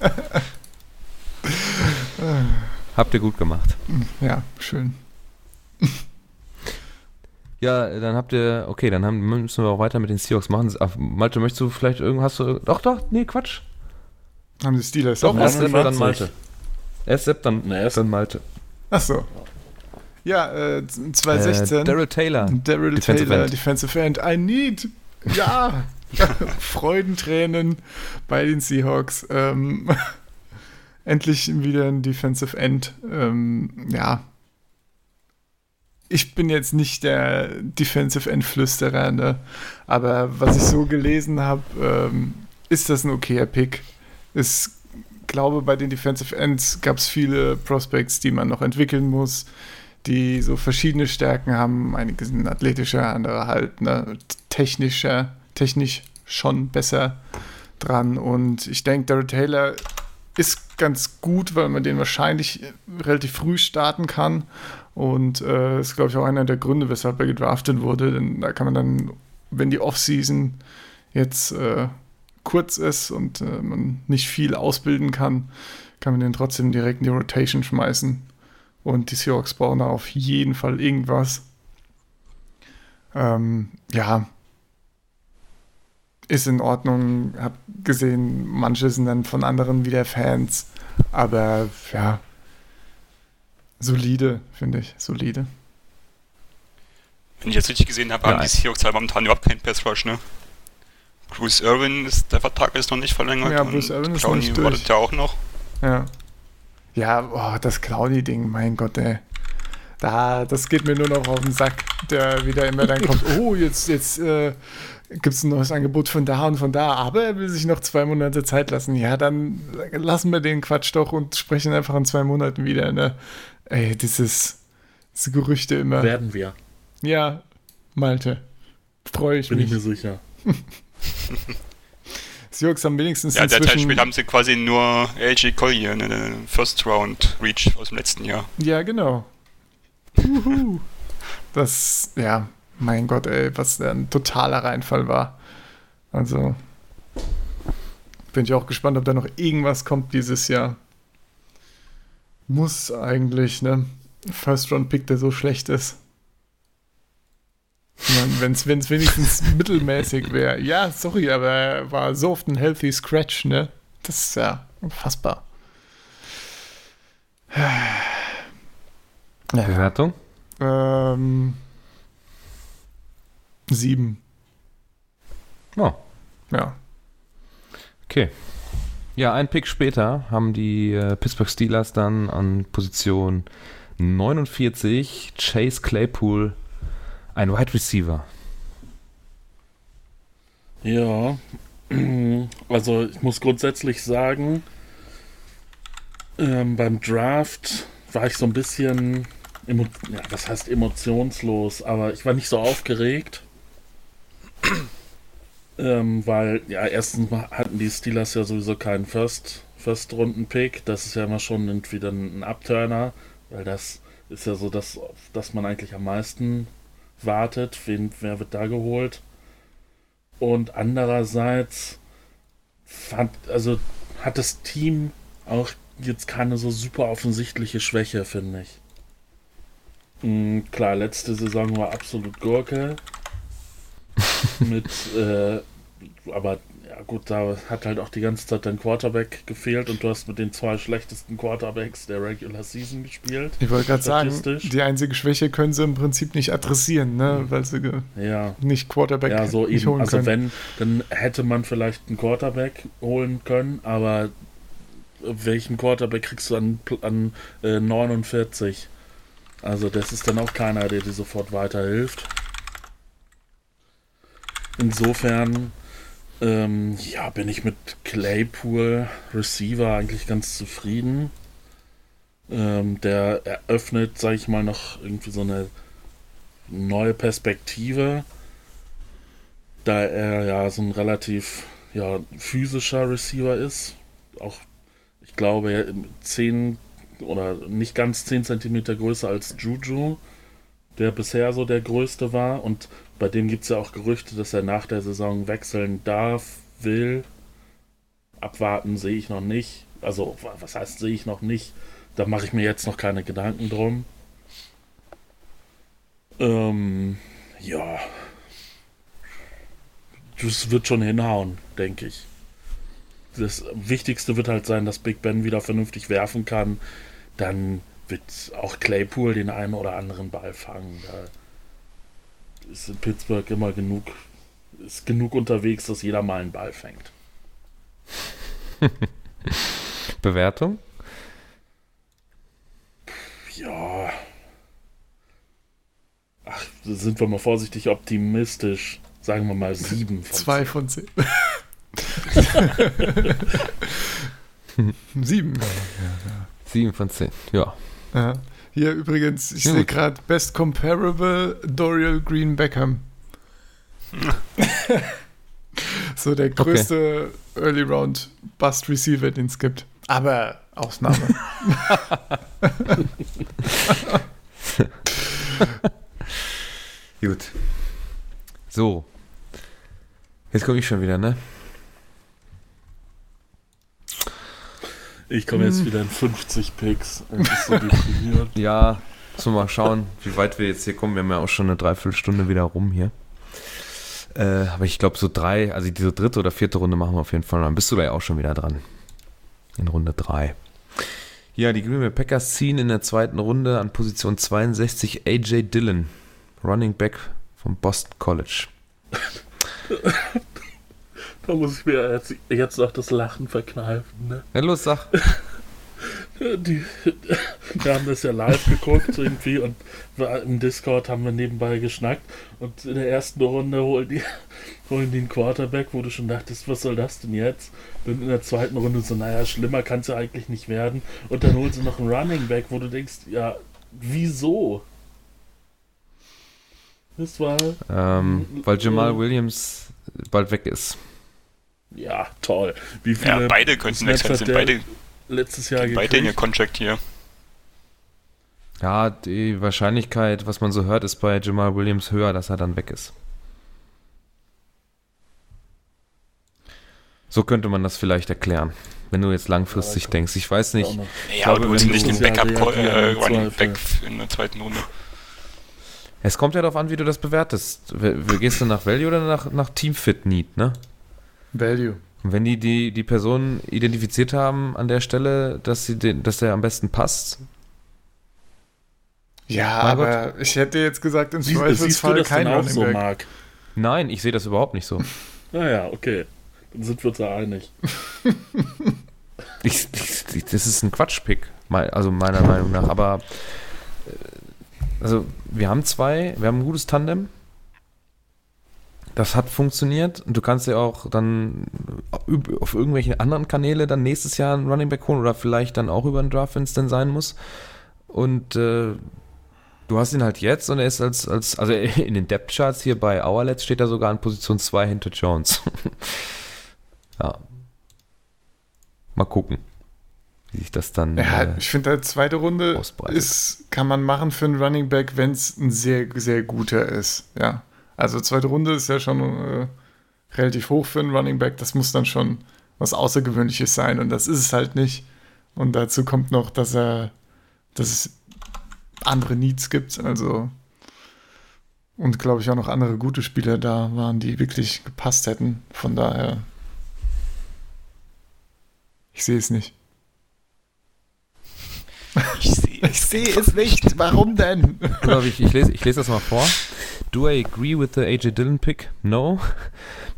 Speaker 1: Habt ihr gut gemacht.
Speaker 2: ja, schön.
Speaker 1: Ja, dann habt ihr, okay, dann haben, müssen wir auch weiter mit den Seahawks machen. Ach, Malte, möchtest du vielleicht irgendwas, hast du, doch, doch, nee, Quatsch.
Speaker 2: Haben die Steelers
Speaker 1: Doch,
Speaker 2: auch
Speaker 1: erst? Sepp, dann
Speaker 4: 99.
Speaker 1: Malte. Erst Sepp, dann,
Speaker 4: Na, erst-
Speaker 1: dann Malte.
Speaker 2: Ach so. Ja, äh, 2016.
Speaker 1: Äh, Daryl Taylor.
Speaker 2: Daryl
Speaker 1: Defensive
Speaker 2: Taylor,
Speaker 1: End.
Speaker 2: Defensive End. I need. Ja. Freudentränen bei den Seahawks. Ähm, endlich wieder ein Defensive End. Ähm, ja. Ich bin jetzt nicht der Defensive End Flüsterer, ne? aber was ich so gelesen habe, ähm, ist das ein okayer Pick. Ich glaube, bei den Defensive Ends gab es viele Prospects, die man noch entwickeln muss die so verschiedene Stärken haben. Einige sind athletischer, andere halt ne, technischer, technisch schon besser dran. Und ich denke, Daryl Taylor ist ganz gut, weil man den wahrscheinlich relativ früh starten kann. Und äh, ist, glaube ich, auch einer der Gründe, weshalb er gedraftet wurde. Denn da kann man dann, wenn die Offseason jetzt äh, kurz ist und äh, man nicht viel ausbilden kann, kann man den trotzdem direkt in die Rotation schmeißen. Und die Seahawks brauchen da auf jeden Fall irgendwas. Ähm, ja. Ist in Ordnung. Hab gesehen, manche sind dann von anderen wieder Fans. Aber ja. Solide, finde ich. Solide.
Speaker 3: Wenn ich jetzt richtig gesehen habe,
Speaker 1: Ja,
Speaker 3: haben die Seahawks halt momentan überhaupt keinen Pass Rush, ne? Bruce Irwin ist, der Vertrag ist noch nicht verlängert.
Speaker 2: Ja, Bruce
Speaker 3: und
Speaker 2: Irvin ist noch nicht durch.
Speaker 3: wartet ja auch noch.
Speaker 2: Ja. Ja, boah, das Cloudy-Ding, mein Gott, ey. Da, das geht mir nur noch auf den Sack, der wieder immer dann kommt, oh, jetzt, jetzt äh, gibt es ein neues Angebot von da und von da, aber er will sich noch zwei Monate Zeit lassen. Ja, dann lassen wir den Quatsch doch und sprechen einfach in zwei Monaten wieder, ne? Ey, dieses, diese Gerüchte immer.
Speaker 4: Werden wir,
Speaker 2: Ja, Malte. Freue ich
Speaker 4: bin ich
Speaker 2: mich.
Speaker 4: mir sicher.
Speaker 2: Seahawks haben wenigstens
Speaker 3: Ja, derzeit
Speaker 2: inzwischen...
Speaker 3: spielt haben sie quasi nur LG Collier, ne, den First Round Reach aus dem letzten Jahr.
Speaker 2: Ja, genau. Juhu. Das, ja, mein Gott, ey, was ein totaler Reinfall war. Also, bin ich auch gespannt, ob da noch irgendwas kommt dieses Jahr. Muss eigentlich, ne? First-Round-Pick, der so schlecht ist. Wenn es wenigstens mittelmäßig wäre. Ja, sorry, aber er war so oft ein healthy Scratch, ne? Das ist ja unfassbar. Ja.
Speaker 1: Bewertung?
Speaker 2: Ähm, sieben.
Speaker 1: Oh,
Speaker 2: Ja.
Speaker 1: okay. Ja, ein Pick später haben die äh, Pittsburgh Steelers dann an Position 49 Chase Claypool, ein Wide Receiver.
Speaker 4: Ja, also ich muss grundsätzlich sagen, ähm, beim Draft war ich so ein bisschen, emo ja, was heißt emotionslos, aber ich war nicht so aufgeregt. ähm, weil, ja, erstens hatten die Steelers ja sowieso keinen First, First-Runden-Pick. Das ist ja immer schon irgendwie dann ein Upturner, weil das ist ja so das, auf das man eigentlich am meisten wartet. Wen, wer wird da geholt? Und andererseits fand, also hat das Team auch jetzt keine so super offensichtliche Schwäche, finde ich. Mm, klar, letzte Saison war absolut Gurke. mit, äh, aber gut, da hat halt auch die ganze Zeit dein Quarterback gefehlt und du hast mit den zwei schlechtesten Quarterbacks der Regular Season gespielt.
Speaker 2: Ich wollte gerade sagen, die einzige Schwäche können sie im Prinzip nicht adressieren, ne? weil sie
Speaker 4: Ja.
Speaker 2: nicht Quarterback
Speaker 4: Ja, so
Speaker 2: nicht
Speaker 4: eben.
Speaker 2: holen
Speaker 4: Also
Speaker 2: können.
Speaker 4: wenn, dann hätte man vielleicht einen Quarterback holen können, aber welchen Quarterback kriegst du an, an äh, 49? Also das ist dann auch keiner, der dir sofort weiterhilft. Insofern, ähm, ja, bin ich mit Claypool Receiver eigentlich ganz zufrieden. Ähm, der eröffnet, sag ich mal, noch irgendwie so eine neue Perspektive da er ja so ein relativ ja, physischer Receiver ist. Auch, ich glaube, er 10 oder nicht ganz 10 Zentimeter größer als Juju, der bisher so der größte war. Und bei dem gibt es ja auch Gerüchte, dass er nach der Saison wechseln darf, will. Abwarten sehe ich noch nicht. Also, wa- was heißt sehe ich noch nicht? Da mache ich mir jetzt noch keine Gedanken drum. Ähm, ja, das wird schon hinhauen, denke ich. das Wichtigste wird halt sein, dass Big Ben wieder vernünftig werfen kann. Dann wird auch Claypool den einen oder anderen Ball fangen. Da ist in Pittsburgh immer genug, ist genug unterwegs, dass jeder mal einen Ball fängt.
Speaker 1: Bewertung?
Speaker 4: Ja. Ach, sind wir mal vorsichtig optimistisch. Sagen wir mal sieben
Speaker 2: von Zwei von zehn. sieben. Ja,
Speaker 1: ja. Sieben von zehn, ja.
Speaker 2: Ja. Hier übrigens, ich sehe gerade Best Comparable Dorial Green Beckham. so der größte okay. Early Round Bust Receiver, den es gibt. Aber Ausnahme.
Speaker 1: Gut. So. Jetzt komme ich schon wieder, ne?
Speaker 4: Ich komme jetzt hm. wieder in 50 Picks. So
Speaker 1: ja, so mal schauen, wie weit wir jetzt hier kommen. Wir haben ja auch schon eine Dreiviertelstunde wieder rum hier. Äh, aber ich glaube, so drei, also diese dritte oder vierte Runde machen wir auf jeden Fall. Dann bist du gleich auch schon wieder dran. In Runde drei. Ja, die Green Bay Packers ziehen in der zweiten Runde an Position 62 AJ Dillon, Running Back vom Boston College.
Speaker 4: Da muss ich mir jetzt, jetzt noch das Lachen verkneifen. Ne?
Speaker 1: Ja, los, sag.
Speaker 4: Die, wir haben das ja live geguckt irgendwie und im Discord haben wir nebenbei geschnackt und in der ersten Runde holen die, holen die einen Quarterback, wo du schon dachtest, was soll das denn jetzt? Und in der zweiten Runde so, naja, schlimmer kann es ja eigentlich nicht werden. Und dann holen sie noch einen Running Back, wo du denkst, ja, wieso?
Speaker 1: Das war. Ähm, weil Jamal Williams bald weg ist.
Speaker 4: Ja, toll.
Speaker 3: Wie viele ja, beide könnten wechseln, sind beide
Speaker 4: letztes Jahr
Speaker 3: Beide in ihr Contract hier.
Speaker 1: Ja, die Wahrscheinlichkeit, was man so hört, ist bei Jamal Williams höher, dass er dann weg ist. So könnte man das vielleicht erklären, wenn du jetzt langfristig ja, denkst. Ich weiß nicht.
Speaker 3: Ja, aber du willst nicht den Backup äh, Running Back in der zweiten Runde.
Speaker 1: Es kommt ja darauf an, wie du das bewertest. Gehst du nach Value oder nach, nach Team Fit Need, ne?
Speaker 2: Value.
Speaker 1: Und wenn die, die die Person identifiziert haben an der Stelle, dass, sie den, dass der am besten passt.
Speaker 2: Ja, aber Gott. ich hätte jetzt gesagt, im Zweifelsfall kein Running so, Mark?
Speaker 1: Nein, ich sehe das überhaupt nicht so.
Speaker 4: naja, okay. Dann sind wir uns da einig.
Speaker 1: ich, ich, das ist ein Quatschpick, also meiner Meinung nach. Aber äh, also wir haben zwei, wir haben ein gutes Tandem. Das hat funktioniert und du kannst ja auch dann auf irgendwelchen anderen Kanäle dann nächstes Jahr einen Running Back holen oder vielleicht dann auch über einen Draft, wenn es denn sein muss. Und äh, du hast ihn halt jetzt und er ist als, als also in den Depth Charts hier bei Hourlets steht er sogar in Position 2 hinter Jones. ja. Mal gucken, wie sich das dann.
Speaker 2: Ja, äh, ich finde, die zweite Runde ist, kann man machen für einen Running Back, wenn es ein sehr, sehr guter ist. Ja. Also zweite Runde ist ja schon äh, relativ hoch für einen Running Back. Das muss dann schon was Außergewöhnliches sein und das ist es halt nicht. Und dazu kommt noch, dass er, dass es andere Needs gibt. Also und glaube ich auch noch andere gute Spieler da waren, die wirklich gepasst hätten. Von daher, ich sehe es nicht.
Speaker 3: Ich sehe es, seh es nicht. Warum denn?
Speaker 1: Ich, ich, lese, ich lese das mal vor. Do I agree with the AJ Dillon pick? No.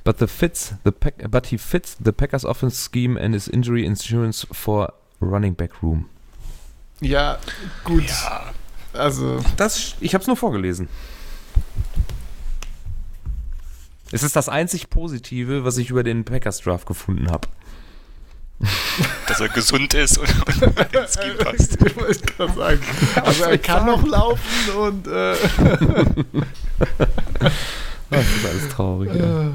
Speaker 1: But the fits the pack, but he fits the Packers offense scheme and his injury insurance for running back room.
Speaker 2: Ja, gut. Ja. Also.
Speaker 1: Das, ich habe es nur vorgelesen. Es ist das einzig Positive, was ich über den Packers Draft gefunden habe.
Speaker 3: Dass er gesund ist und, und ins Scheme passt.
Speaker 2: Ich wollte gerade sagen. Also er kann noch laufen und. Äh
Speaker 1: das ist alles traurig. Ja.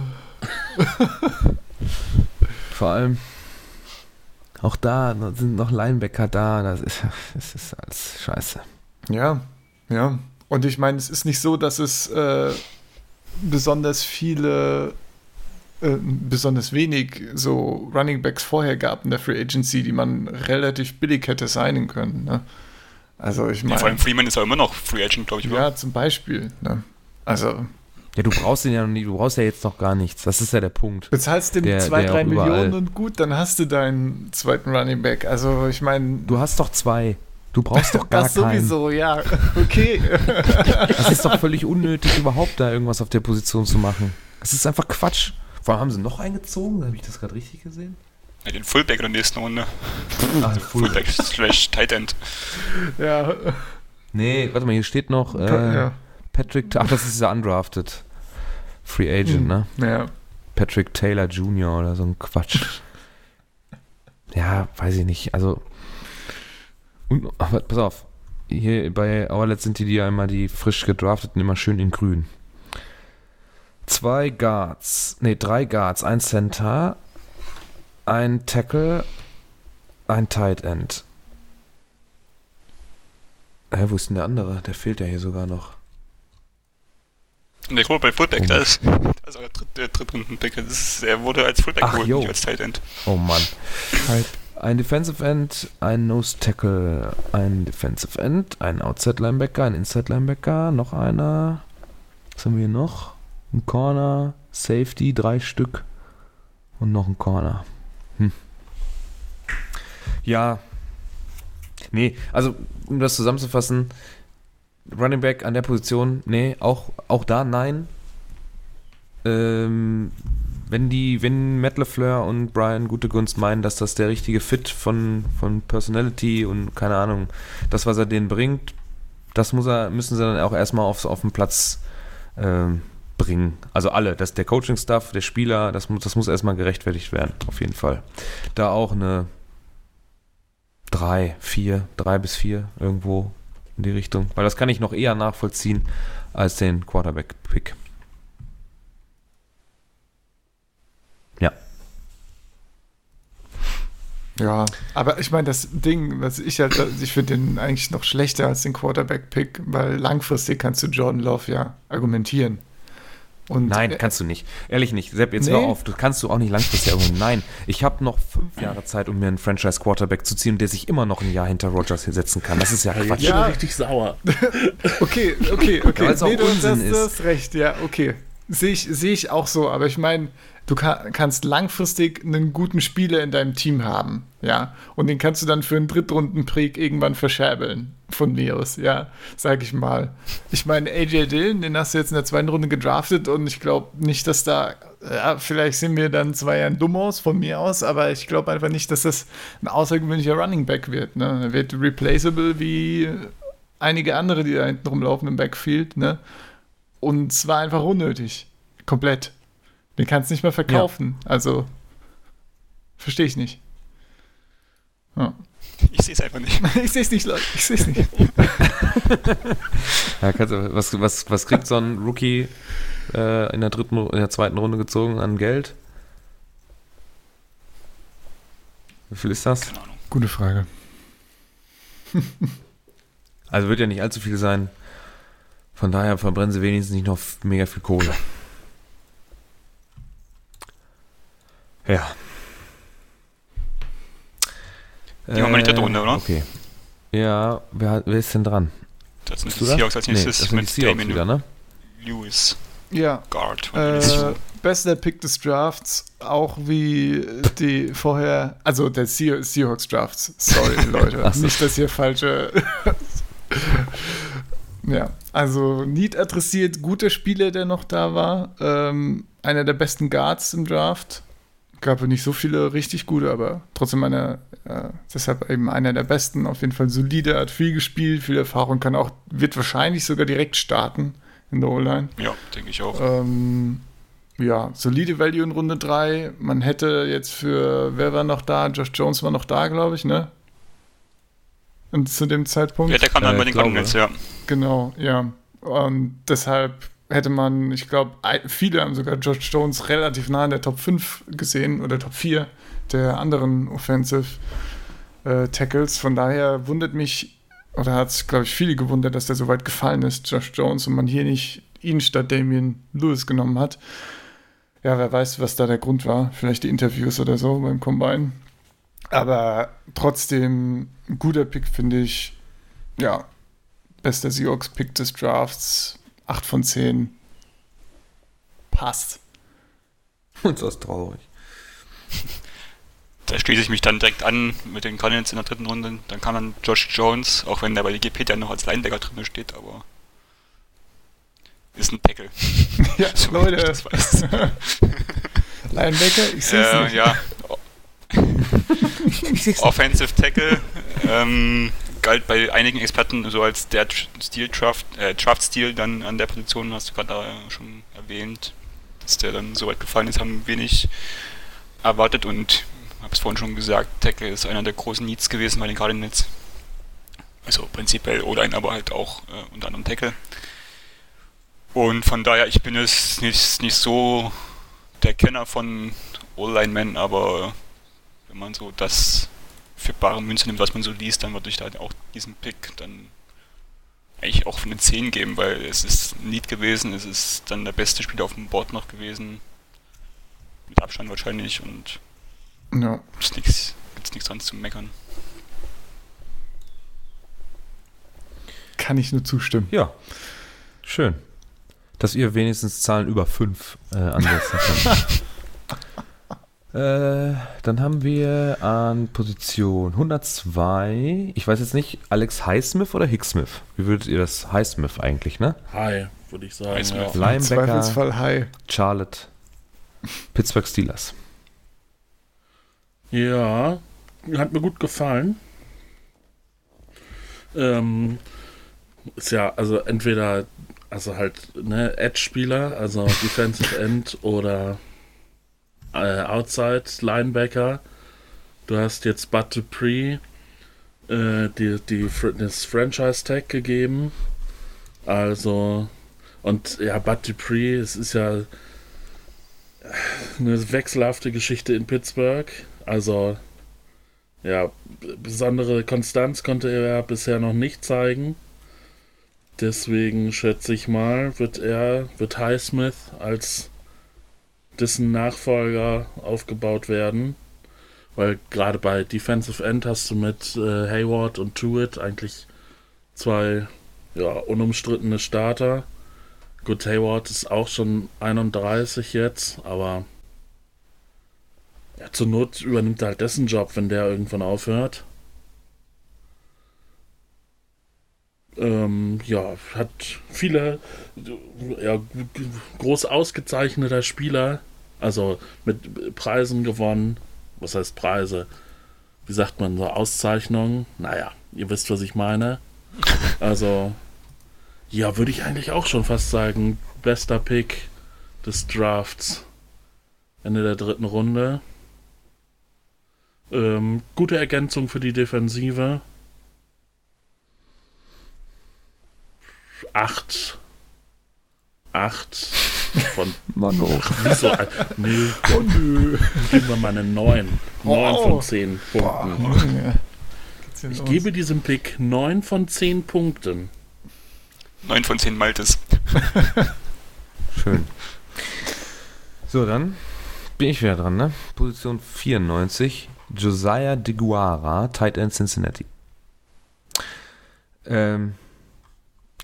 Speaker 1: Vor allem. Auch da sind noch Linebacker da. Das ist, das ist alles scheiße.
Speaker 2: Ja, ja. Und ich meine, es ist nicht so, dass es äh, besonders viele äh, besonders wenig so Running Backs vorher gab in der Free Agency, die man relativ billig hätte signen können. Ne? Also ich meine. Ja,
Speaker 3: vor allem Freeman ist ja immer noch Free Agent, glaube ich.
Speaker 2: Ja, oder? zum Beispiel. Ne? Also.
Speaker 1: Ja, du brauchst den ja noch nie, du brauchst ja jetzt noch gar nichts. Das ist ja der Punkt.
Speaker 2: Bezahlst dem
Speaker 1: Der-
Speaker 2: 2,
Speaker 1: der
Speaker 2: 3
Speaker 1: auch überall-
Speaker 2: Millionen und gut, dann hast du deinen zweiten Running Back. Also ich meine,
Speaker 1: Du hast doch zwei. Du brauchst doch gar
Speaker 2: das
Speaker 1: keinen.
Speaker 2: sowieso, ja. Okay.
Speaker 1: Das ist doch völlig unnötig, überhaupt da irgendwas auf der Position zu machen. Das ist einfach Quatsch. Vor allem haben sie noch eingezogen, habe ich das gerade richtig gesehen?
Speaker 3: Ja, den Fullback in der nächsten Runde.
Speaker 1: Ah,
Speaker 3: Fullback slash Tight End.
Speaker 2: ja.
Speaker 1: Nee, warte mal, hier steht noch äh,
Speaker 2: ja.
Speaker 1: Patrick, ach, das ist dieser undrafted Free Agent,
Speaker 2: Hm.
Speaker 1: ne?
Speaker 2: ja.
Speaker 1: Patrick Taylor Jr. oder so ein Quatsch. ja, weiß ich nicht. Also, und, aber pass auf. Hier bei Outlets sind die, die ja immer die frisch gedrafteten immer schön in grün. Zwei Guards, nee, drei Guards, ein Center, ein Tackle, ein Tight End. Hä, wo ist denn der andere? Der fehlt ja hier sogar noch.
Speaker 3: Und der Quarterback Fullback,
Speaker 1: Oh.
Speaker 3: da ist, da ist auch der, dritt, der Drittrunden-Pick. Das ist- Er wurde als Fullback
Speaker 1: Ach,
Speaker 3: geholt,
Speaker 1: jo.
Speaker 3: nicht als Tight End.
Speaker 1: Oh Mann. Ein Defensive End, ein Nose Tackle, ein Defensive End, ein Outside Linebacker, ein Inside Linebacker, noch einer. Was haben wir hier noch? Ein Corner, Safety, drei Stück und noch ein Corner. Hm. Ja. Nee, also um das zusammenzufassen, Running Back an der Position, nee, auch, auch da nein. Ähm, wenn die, wenn Matt LeFleur und Brian gute Gunst meinen, dass das der richtige Fit von, von Personality und keine Ahnung, das, was er denen bringt, das muss er, müssen sie dann auch erstmal aufs, auf den Platz ähm, bringen. Also alle, das, der Coaching-Staff, der Spieler, das muss, das muss erstmal gerechtfertigt werden, auf jeden Fall. Da auch eine drei, vier, drei bis vier irgendwo in die Richtung. Weil das kann ich noch eher nachvollziehen als den Quarterback-Pick. Ja.
Speaker 2: Ja, aber ich meine, das Ding, was ich halt, ich finde den eigentlich noch schlechter als den Quarterback-Pick, weil langfristig kannst du Jordan Love ja argumentieren. Und
Speaker 1: Nein,
Speaker 2: äh,
Speaker 1: kannst du nicht. Ehrlich nicht. Sepp, jetzt
Speaker 2: Nee.
Speaker 1: hör auf. Du kannst du auch nicht langfristig irgendwo. Nein, ich habe noch fünf Jahre Zeit, um mir einen Franchise-Quarterback zu ziehen, der sich immer noch ein Jahr hinter Rogers hier setzen kann. Das ist ja Quatsch.
Speaker 4: bin
Speaker 2: Ja.
Speaker 4: ich richtig sauer.
Speaker 2: Okay, okay, okay.
Speaker 1: Ja, auch
Speaker 2: du,
Speaker 1: Unsinn
Speaker 2: das,
Speaker 1: ist.
Speaker 2: du hast recht, ja, okay. Sehe ich, sehe ich auch so, aber ich meine, du ka kannst langfristig einen guten Spieler in deinem Team haben, ja, und den kannst du dann für einen Drittrunden-Pick irgendwann verscherbeln, von mir aus, ja, sag ich mal. Ich meine, AJ Dillon, den hast du jetzt in der zweiten Runde gedraftet und ich glaube nicht, dass da, ja, vielleicht sind wir dann zwei Jahren dumm aus, von mir aus, aber ich glaube einfach nicht, dass das ein außergewöhnlicher Running Back wird, ne, er wird replaceable wie einige andere, die da hinten rumlaufen im Backfield, ne? Und es war einfach unnötig. Komplett. Den kannst du nicht mehr verkaufen. Also, verstehe ich nicht. Ja.
Speaker 3: Ich sehe es einfach nicht.
Speaker 2: Ich sehe es nicht, Leute. Ich sehe es nicht.
Speaker 1: Ja, kannst du, was, was, was kriegt so ein Rookie äh, in, der dritten, in der zweiten Runde gezogen an Geld? Wie viel ist das?
Speaker 3: Keine Ahnung.
Speaker 2: Gute Frage.
Speaker 1: Also wird ja nicht allzu viel sein. Von daher verbrennen sie wenigstens nicht noch mega viel Kohle. Ja.
Speaker 3: Die machen wir nicht da drunter, oder?
Speaker 1: Okay. Ja, wer, wer ist denn dran?
Speaker 3: Das sind die? Seahawks als
Speaker 1: Nee,
Speaker 3: nächstes
Speaker 1: die
Speaker 3: mit
Speaker 1: Seahawks
Speaker 3: Damien
Speaker 1: wieder, ne?
Speaker 3: Lewis,
Speaker 2: Ja.
Speaker 3: Guard.
Speaker 2: Äh, bester Pick des Drafts, auch wie die vorher, also der Se Seahawks Drafts. Sorry, Leute.
Speaker 1: So.
Speaker 2: Nicht, dass hier falsche. ja, also Need adressiert, guter Spieler, der noch da war. Ähm, einer der besten Guards im Draft. Gab nicht so viele richtig gute, aber trotzdem einer, äh, deshalb eben einer der besten. Auf jeden Fall solide, hat viel gespielt, viel Erfahrung, kann auch, wird wahrscheinlich sogar direkt starten in der O-Line.
Speaker 3: Ja, denke ich auch.
Speaker 2: Ähm, ja, solide Value in Runde 3. Man hätte jetzt für, wer war noch da? Josh Jones war noch da, glaube ich, ne? Und zu dem Zeitpunkt.
Speaker 3: Ja, der kam dann
Speaker 1: äh,
Speaker 3: bei den. Cardinals, ja.
Speaker 2: Genau, ja. Und deshalb hätte man, ich glaube, viele haben sogar Josh Jones relativ nah in der Top 5 gesehen oder Top 4 der anderen Offensive äh, Tackles. Von daher wundert mich, oder hat es, glaube ich, viele gewundert, dass der so weit gefallen ist, Josh Jones, und man hier nicht ihn statt Damian Lewis genommen hat. Ja, wer weiß, was da der Grund war. Vielleicht die Interviews oder so beim Combine. Aber trotzdem, ein guter Pick, finde ich. Ja, bester Seahawks-Pick des Drafts. 8 von 10. passt.
Speaker 1: Und das ist traurig.
Speaker 3: Da schließe ich mich dann direkt an mit den Cardinals in der dritten Runde. Dann kam dann Josh Jones, auch wenn der bei Wikipedia noch als Linebacker drin steht, aber ist ein Tackle.
Speaker 2: Ja,
Speaker 3: So,
Speaker 2: Leute.
Speaker 3: ich das weiß.
Speaker 2: Linebacker, ich sehe es
Speaker 3: äh,
Speaker 2: nicht.
Speaker 3: ja, Offensive Tackle ähm, galt bei einigen Experten so als der Stil Draft, äh, Draft Stil dann an der Position, hast du gerade äh, schon erwähnt, dass der dann so weit gefallen ist, haben wenig erwartet und habe es vorhin schon gesagt, Tackle ist einer der großen Needs gewesen bei den Cardinals. Also prinzipiell O-Line, aber halt auch äh, unter anderem Tackle. Und von daher, ich bin jetzt nicht, nicht so der Kenner von O-Line-Men, aber wenn man so das für bare Münze nimmt, was man so liest, dann würde ich da auch diesen Pick dann eigentlich auch von den 10 geben, weil es ist ein Need gewesen, es ist dann der beste Spieler auf dem Board noch gewesen. Mit Abstand wahrscheinlich und
Speaker 2: Ja.
Speaker 3: ist nichts, gibt's nichts dran zu meckern.
Speaker 2: Kann ich nur zustimmen.
Speaker 1: Ja, schön. Dass ihr wenigstens Zahlen über 5 äh, ansetzen könnt. äh, dann haben wir an Position 102, ich weiß jetzt nicht, Alex Highsmith oder Hicksmith? Wie würdet ihr das Highsmith eigentlich, ne?
Speaker 4: Hi, würde ich sagen.
Speaker 3: Highsmith.
Speaker 4: Ja.
Speaker 2: Im
Speaker 1: Linebacker,
Speaker 2: Zweifelsfall High.
Speaker 1: Charlotte, Pittsburgh Steelers.
Speaker 4: ja, hat mir gut gefallen. Ähm, ist ja, also entweder, also halt, ne, Edge-Spieler, also Defensive End oder äh, Outside Linebacker. Du hast jetzt Bud Dupree äh, die, die, das Franchise-Tag gegeben. Also, und ja, Bud Dupree, es ist ja eine wechselhafte Geschichte in Pittsburgh. Also, ja, besondere Konstanz konnte er bisher noch nicht zeigen. Deswegen schätze ich mal, wird er, wird Highsmith als dessen Nachfolger aufgebaut werden. Weil gerade bei Defensive End hast du mit äh, Hayward und Tuitt eigentlich zwei ja, unumstrittene Starter. Gut, Hayward ist auch schon 31 jetzt, aber ja, zur Not übernimmt er halt dessen Job, wenn der irgendwann aufhört. Ähm, ja, hat viele ja, groß ausgezeichneter Spieler, also mit Preisen gewonnen. Was heißt Preise? Wie sagt man so? Auszeichnungen? Naja, ihr wisst, was ich meine. Also, ja, würde ich eigentlich auch schon fast sagen, bester Pick des Drafts. Ende der dritten Runde. Ähm, gute Ergänzung für die Defensive. Acht. Acht von.
Speaker 1: Mano.
Speaker 4: Wieso? Nee,
Speaker 2: Oh nö.
Speaker 4: geben wir mal eine 9. 9
Speaker 2: Oh.
Speaker 4: von 10 Punkten.
Speaker 2: Denn
Speaker 4: Ich gebe diesem Pick 9 von 10 Punkten.
Speaker 3: 9 von 10 Maltes.
Speaker 1: Schön. So, dann bin ich wieder dran, ne? Position 94, Josiah DeGuara, Tight End Cincinnati. Ähm,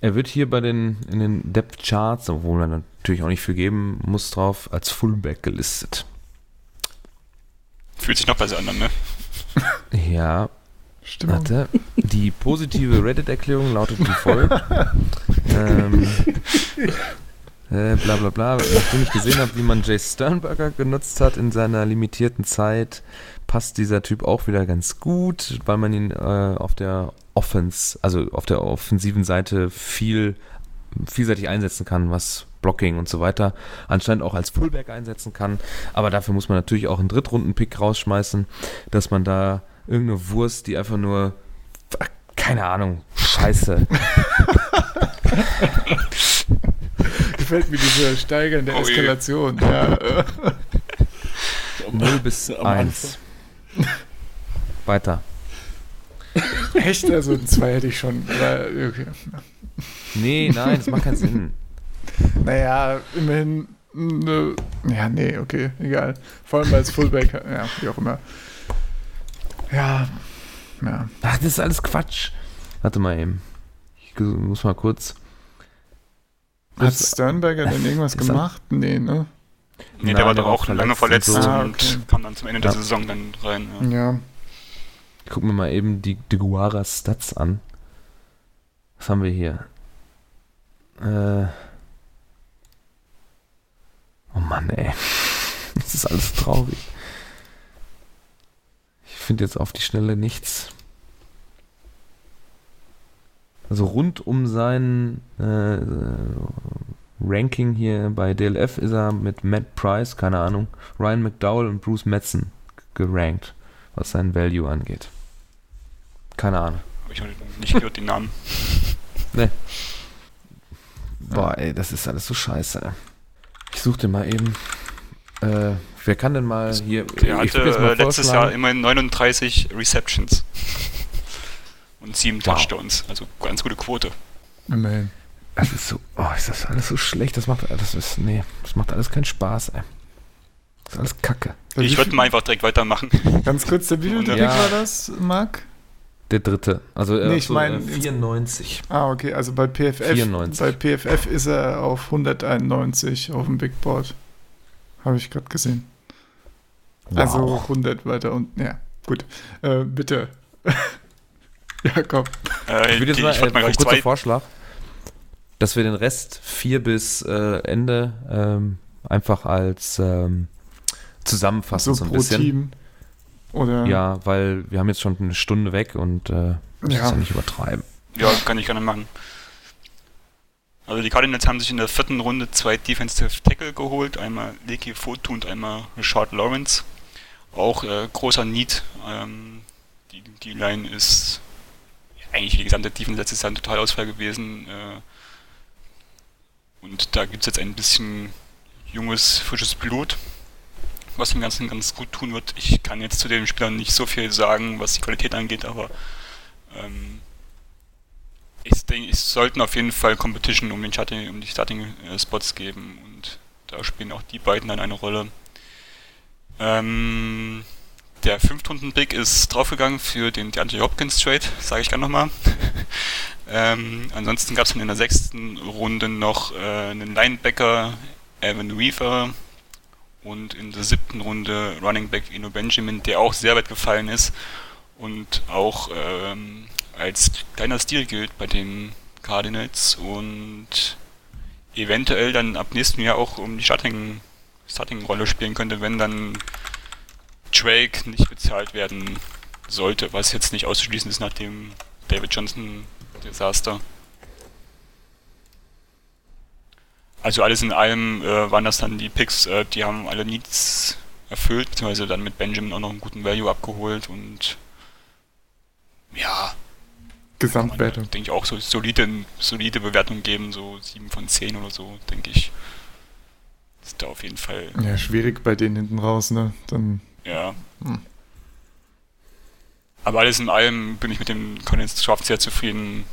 Speaker 1: er wird hier bei den, in den Depth Charts, obwohl man natürlich auch nicht viel geben muss drauf, als Fullback gelistet.
Speaker 3: Fühlt sich noch besser an, ne?
Speaker 1: Ja,
Speaker 2: Stimmung.
Speaker 1: Warte. Die positive Reddit-Erklärung lautet wie folgt. ähm, äh, bla bla bla. Nachdem ich gesehen habe, wie man Jay Sternberger genutzt hat in seiner limitierten Zeit, passt dieser Typ auch wieder ganz gut, weil man ihn äh, auf der Offense, also auf der offensiven Seite viel vielseitig einsetzen kann, was Blocking und so weiter, anscheinend auch als Fullback einsetzen kann. Aber dafür muss man natürlich auch einen Drittrunden-Pick rausschmeißen, dass man da irgendeine Wurst, die einfach nur, keine Ahnung, scheiße.
Speaker 2: Gefällt mir diese steigernde
Speaker 3: Oh je.
Speaker 2: Eskalation. Ja, äh.
Speaker 1: 0 bis
Speaker 4: Am
Speaker 1: 1. Weiter.
Speaker 2: Echt? Also ein 2 hätte ich schon. Aber, okay.
Speaker 1: Nee, nein, das macht keinen Sinn.
Speaker 2: Naja, immerhin. Ne, ja, nee, okay, egal. Vor allem als Fullback, ja, wie auch immer. Ja, ja.
Speaker 1: Ach, das ist alles Quatsch. Warte mal eben. Ich muss mal kurz.
Speaker 2: Hat Sternberger denn irgendwas gemacht? Nee, ne?
Speaker 3: Nee, der
Speaker 1: Nein,
Speaker 3: war
Speaker 1: der
Speaker 3: doch
Speaker 1: war
Speaker 3: auch
Speaker 1: verletzt
Speaker 3: lange verletzt
Speaker 1: und
Speaker 3: und,
Speaker 2: so. Ah, okay.
Speaker 3: kam dann zum Ende
Speaker 1: Ja.
Speaker 3: der Saison dann rein. Ja.
Speaker 2: Ja.
Speaker 1: Ich guck mir mal eben die Deguara Stats an. Was haben wir hier? Äh. Oh Mann, ey. Das ist alles traurig. Ich finde jetzt auf die Schnelle nichts. Also rund um sein äh, Ranking hier bei DLF ist er mit Matt Price, keine Ahnung, Ryan McDowell und Bruce Metzen gerankt, was sein Value angeht. Keine Ahnung.
Speaker 3: Habe ich heute nicht gehört, den Namen.
Speaker 1: Boah, ey, das ist alles so scheiße. ey. Ich such den mal eben. Äh, wer kann denn mal hier.
Speaker 3: Der
Speaker 1: ich
Speaker 3: hatte äh, letztes Jahr immerhin 39 Receptions. Und sieben
Speaker 1: Wow.
Speaker 3: Touchdowns. Also ganz gute Quote.
Speaker 2: Immerhin.
Speaker 1: Das ist so. Oh, ist das alles so schlecht? Das macht das ist. Nee, das macht alles keinen Spaß, ey. Das ist alles Kacke.
Speaker 3: Ich würde mal einfach direkt weitermachen.
Speaker 2: Ganz kurz, der wievielte
Speaker 3: Ja.
Speaker 2: War das, Marc?
Speaker 1: Der dritte. Also, äh,
Speaker 2: Nee, ich
Speaker 1: so,
Speaker 2: mein,
Speaker 1: äh,
Speaker 2: ins-
Speaker 1: 94.
Speaker 2: Ah, okay, also bei PFF,
Speaker 1: 94.
Speaker 2: bei PFF ist er auf 191 auf dem Big Board. Habe ich gerade gesehen. Also
Speaker 1: Wow.
Speaker 2: 100 weiter unten. Ja, gut. Äh, bitte. ja, komm.
Speaker 3: Äh,
Speaker 1: Ich würde jetzt mal,
Speaker 3: ich
Speaker 1: äh,
Speaker 3: mal gleich
Speaker 1: kurzer
Speaker 3: zwei.
Speaker 1: Vorschlag, dass wir den Rest vier bis äh, Ende ähm, einfach als ähm, zusammenfassen
Speaker 2: So
Speaker 1: so ein
Speaker 2: pro
Speaker 1: bisschen.
Speaker 2: Team. Oder?
Speaker 1: Ja, weil wir haben jetzt schon eine Stunde weg und äh, das
Speaker 2: Ja.
Speaker 1: ist ja nicht übertreiben.
Speaker 3: Ja, kann ich gerne machen. Also die Cardinals haben sich in der vierten Runde zwei Defensive Tackle geholt, einmal Leki Fotu und einmal Richard Lawrence. Auch äh, großer Need. Ähm, die, die Line ist eigentlich die gesamte Defense letztes Jahr ein Totalausfall gewesen. Äh, und da gibt es jetzt ein bisschen junges, frisches Blut, was dem Ganzen ganz gut tun wird. Ich kann jetzt zu den Spielern nicht so viel sagen, was die Qualität angeht, aber ähm, ich denke, es sollten auf jeden Fall Competition um, den Starting, um die Starting-Spots geben und da spielen auch die beiden dann eine Rolle. Ähm, der Fünftrunden-Pick ist draufgegangen für den DeAndre Hopkins Trade, sage ich gerne nochmal. ähm, ansonsten gab es in der sechsten Runde noch äh, einen Linebacker, Evan Weaver, und in der siebten Runde Running Back Eno Benjamin, der auch sehr weit gefallen ist und auch ähm, als kleiner Stil gilt bei den Cardinals und eventuell dann ab nächstem Jahr auch um die Starting, Starting-Rolle spielen könnte, wenn dann Drake nicht bezahlt werden sollte, was jetzt nicht auszuschließen ist nach dem David Johnson Also alles in allem äh, waren das dann die Picks, äh, die haben alle Needs erfüllt, beziehungsweise dann mit Benjamin auch noch einen guten Value abgeholt und ja,
Speaker 2: Gesamtwertung.
Speaker 3: denke ich, auch so solide, solide Bewertung geben, so 7 von 10 oder so, denke ich. Ist da auf jeden Fall,
Speaker 2: Ja, schwierig bei denen hinten raus, ne? Dann.
Speaker 3: ja.
Speaker 2: Hm.
Speaker 3: Aber alles in allem bin ich mit dem Cardinals Draft sehr zufrieden.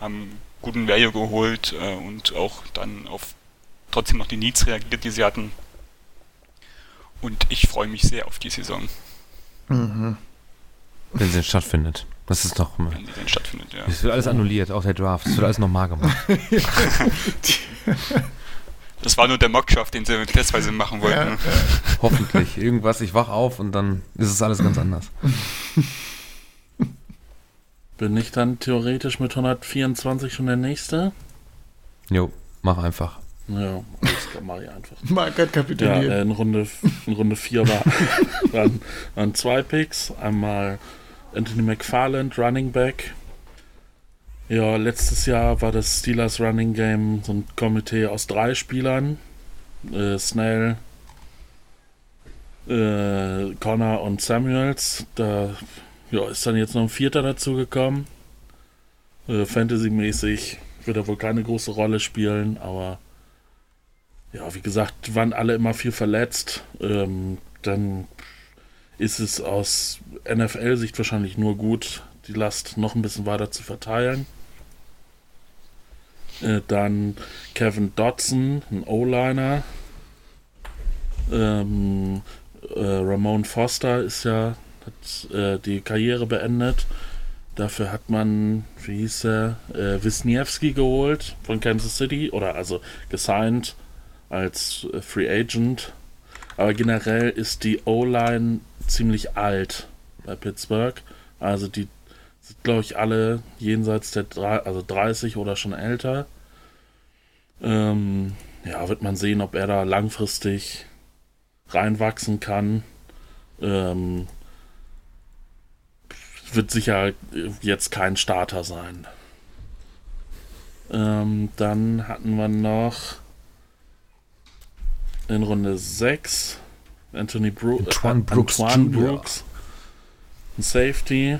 Speaker 3: Haben guten Value geholt äh, und auch dann auf trotzdem noch die Needs reagiert, die sie hatten. Und ich freue mich sehr auf die Saison,
Speaker 2: Mhm.
Speaker 1: Wenn sie denn stattfindet. Das ist doch.
Speaker 3: wenn sie denn stattfindet, ja.
Speaker 1: Es wird alles annulliert, auch der Draft. Es wird alles nochmal gemacht.
Speaker 3: Das war nur der Mockdraft, den sie testweise machen wollten.
Speaker 2: Ja,
Speaker 3: ne?
Speaker 1: Hoffentlich. Irgendwas, ich wach auf und dann ist es alles ganz anders.
Speaker 4: Bin ich dann theoretisch mit 124 schon der Nächste?
Speaker 1: Jo, mach einfach.
Speaker 4: Ja, das kann mach ich einfach.
Speaker 2: Marc hat
Speaker 4: Ja,
Speaker 2: kapituliert.
Speaker 4: äh, in Runde, in Runde 4 war, waren, waren zwei Picks. Einmal Anthony McFarland, Running Back. Ja, letztes Jahr war das Steelers Running Game so ein Komitee aus drei Spielern. Äh, Snell, äh, Connor und Samuels. Da ja, ist dann jetzt noch ein Vierter dazu gekommen. Äh, Fantasy-mäßig wird er wohl keine große Rolle spielen, aber ja, wie gesagt, waren alle immer viel verletzt. Ähm, dann ist es aus NFL-Sicht wahrscheinlich nur gut, die Last noch ein bisschen weiter zu verteilen. Äh, dann Kevin Dodson, ein O-Liner. Ähm, äh, Ramon Foster ist ja hat äh, die Karriere beendet. Dafür hat man, wie hieß er, äh, Wisniewski geholt von Kansas City oder also gesigned als äh, Free Agent. Aber generell ist die O-Line ziemlich alt bei Pittsburgh. Also die sind, glaube ich, alle jenseits der drei, also 30 oder schon älter. Ähm, ja, wird man sehen, ob er da langfristig reinwachsen kann. Ähm, wird sicher jetzt kein Starter sein. Ähm, dann hatten wir noch in Runde 6 Anthony Bro
Speaker 1: Antoine Brooks
Speaker 4: Antoine. Brooks ein Safety.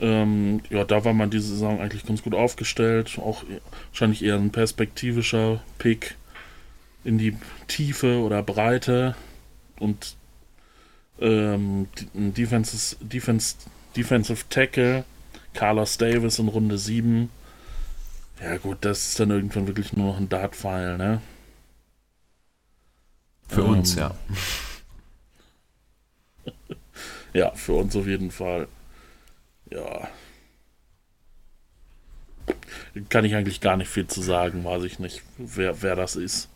Speaker 4: Ähm, ja, da war man diese Saison eigentlich ganz gut aufgestellt. Auch wahrscheinlich eher ein perspektivischer Pick in die Tiefe oder Breite und ähm, Defenses, Defense, Defensive Tackle, Carlos Davis in Runde 7. Ja gut, das ist dann irgendwann wirklich nur noch ein Dart-File, ne?
Speaker 1: Für
Speaker 4: Ähm,
Speaker 1: uns, ja.
Speaker 4: Ja, für uns auf jeden Fall. Ja. Kann ich eigentlich gar nicht viel zu sagen, weiß ich nicht, wer, wer das ist.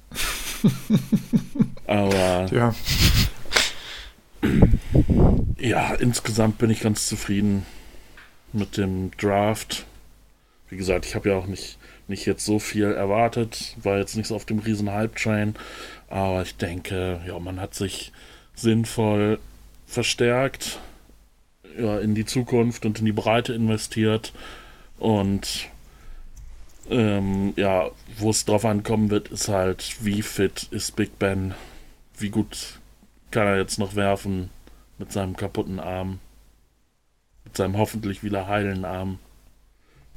Speaker 4: Aber
Speaker 2: Ja,
Speaker 4: ja, insgesamt bin ich ganz zufrieden mit dem Draft. Wie gesagt, ich habe ja auch nicht, nicht jetzt so viel erwartet, war jetzt nicht so auf dem riesen Hype-Train, aber ich denke, ja, man hat sich sinnvoll verstärkt, ja, in die Zukunft und in die Breite investiert. Und ähm, ja, wo es drauf ankommen wird, ist halt, wie fit ist Big Ben, wie gut kann er jetzt noch werfen mit seinem kaputten Arm, mit seinem hoffentlich wieder heilen Arm.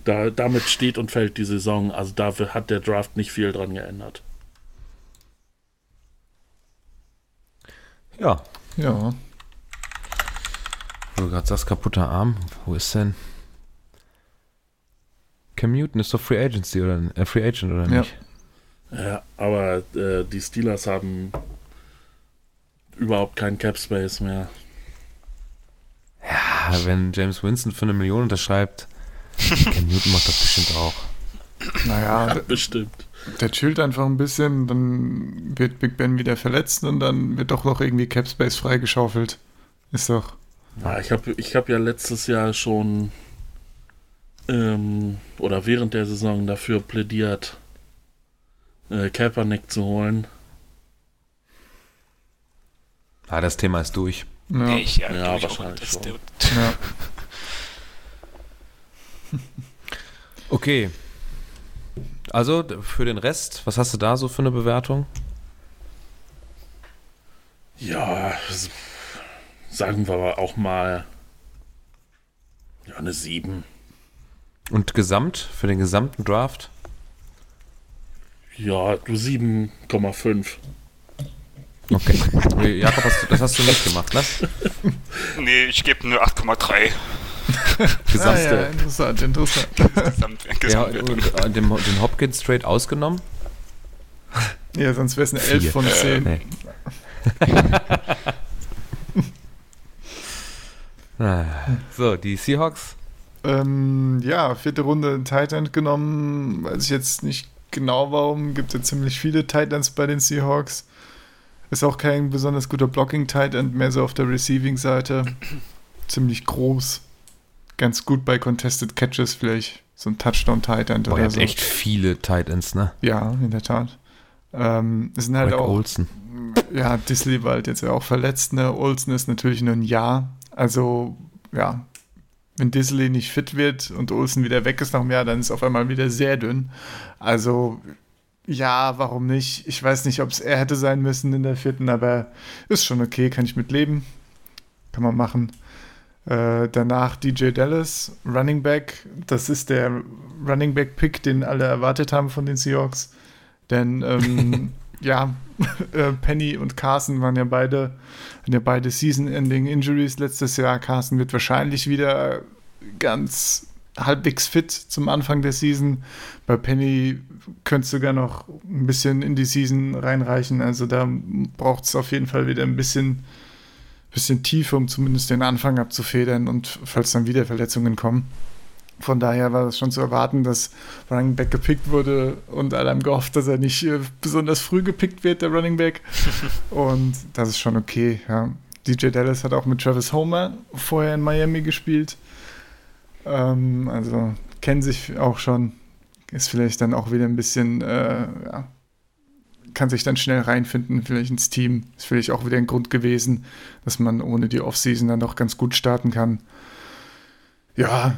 Speaker 4: Da, damit steht und fällt die Saison, also dafür hat der Draft nicht viel dran geändert.
Speaker 1: Ja,
Speaker 2: ja.
Speaker 1: wo du gerade sagst, kaputter Arm. Wo ist denn? Cam Newton ist doch Free Agency oder äh, Free Agent oder
Speaker 2: Ja.
Speaker 1: nicht?
Speaker 4: Ja, aber äh, die Steelers haben überhaupt keinen Cap Space mehr.
Speaker 1: Ja, wenn James Winston für eine Million unterschreibt, Cam Newton macht das bestimmt auch.
Speaker 2: Naja, der,
Speaker 4: Bestimmt.
Speaker 2: der chillt einfach ein bisschen, dann wird Big Ben wieder verletzt und dann wird doch noch irgendwie Cap Space freigeschaufelt. Ist doch.
Speaker 4: Ja, ich habe ich hab ja letztes Jahr schon ähm, oder während der Saison dafür plädiert, äh, Kaepernick zu holen.
Speaker 1: Ah, das Thema ist durch.
Speaker 2: Ja,
Speaker 3: Nee, ich, ja,
Speaker 4: Ja,
Speaker 3: ich
Speaker 4: wahrscheinlich
Speaker 3: Auch, das,
Speaker 4: schon.
Speaker 3: der,
Speaker 2: ja.
Speaker 1: Okay. Also für den Rest, was hast du da so für eine Bewertung?
Speaker 4: Ja, sagen wir aber auch mal ja, eine 7.
Speaker 1: Und gesamt, für den gesamten Draft?
Speaker 4: Ja, du 7,5.
Speaker 1: Okay. Okay, Jakob, hast du, das hast du nicht gemacht, ne?
Speaker 3: nee, ich gebe nur 8,3
Speaker 2: Ah,
Speaker 1: Gesamt,
Speaker 2: ja, interessant, interessant.
Speaker 3: Gesamt,
Speaker 1: ja,
Speaker 3: Gesamtwertung.
Speaker 1: und, äh, den, den Hopkins Trade ausgenommen?
Speaker 2: Ja, sonst wäre es eine 11
Speaker 1: Vier.
Speaker 2: von 10.
Speaker 1: Nee. Ah, so, die Seahawks.
Speaker 2: Ähm, ja, vierte Runde ein Tight End genommen. Weiß ich jetzt nicht genau warum. Gibt ja ziemlich viele Tight Ends bei den Seahawks. Ist auch kein besonders guter Blocking-Tight End, mehr so auf der Receiving-Seite. Ziemlich groß. Ganz gut bei Contested Catches, vielleicht so ein Touchdown-Tight End
Speaker 1: Boah, ihr
Speaker 2: oder
Speaker 1: habt
Speaker 2: so.
Speaker 1: echt viele Tight Ends, ne?
Speaker 2: Ja, in der Tat. Ähm, es sind halt
Speaker 1: Greg
Speaker 2: auch
Speaker 1: Olsen.
Speaker 2: ja, Disley war halt jetzt ja auch verletzt, ne? Olsen ist natürlich nur ein Jahr. Also, ja, wenn Disley nicht fit wird und Olsen wieder weg ist nach einem Jahr, dann ist auf einmal wieder sehr dünn. Also, ja, warum nicht? Ich weiß nicht, ob es er hätte sein müssen in der vierten, aber ist schon okay, kann ich mit leben. Kann man machen. Äh, danach DJ Dallas, Running Back. Das ist der Running Back Pick, den alle erwartet haben von den Seahawks. Denn ähm, ja, äh, Penny und Carson waren ja beide, hatten ja beide Season-Ending-Injuries letztes Jahr. Carson wird wahrscheinlich wieder ganz halbwegs fit zum Anfang der Season. Bei Penny könnte es sogar noch ein bisschen in die Season reinreichen. Also da braucht es auf jeden Fall wieder ein bisschen bisschen Tiefe, um zumindest den Anfang abzufedern und falls dann wieder Verletzungen kommen. Von daher war es schon zu erwarten, dass Running Back gepickt wurde und alle haben gehofft, dass er nicht äh, besonders früh gepickt wird, der Running Back. und das ist schon okay. Ja. DJ Dallas hat auch mit Travis Homer vorher in Miami gespielt. Ähm, also kennen sich auch schon. Ist vielleicht dann auch wieder ein bisschen, äh, ja, kann sich dann schnell reinfinden, vielleicht ins Team. Ist vielleicht auch wieder ein Grund gewesen, dass man ohne die Offseason dann doch ganz gut starten kann. Ja,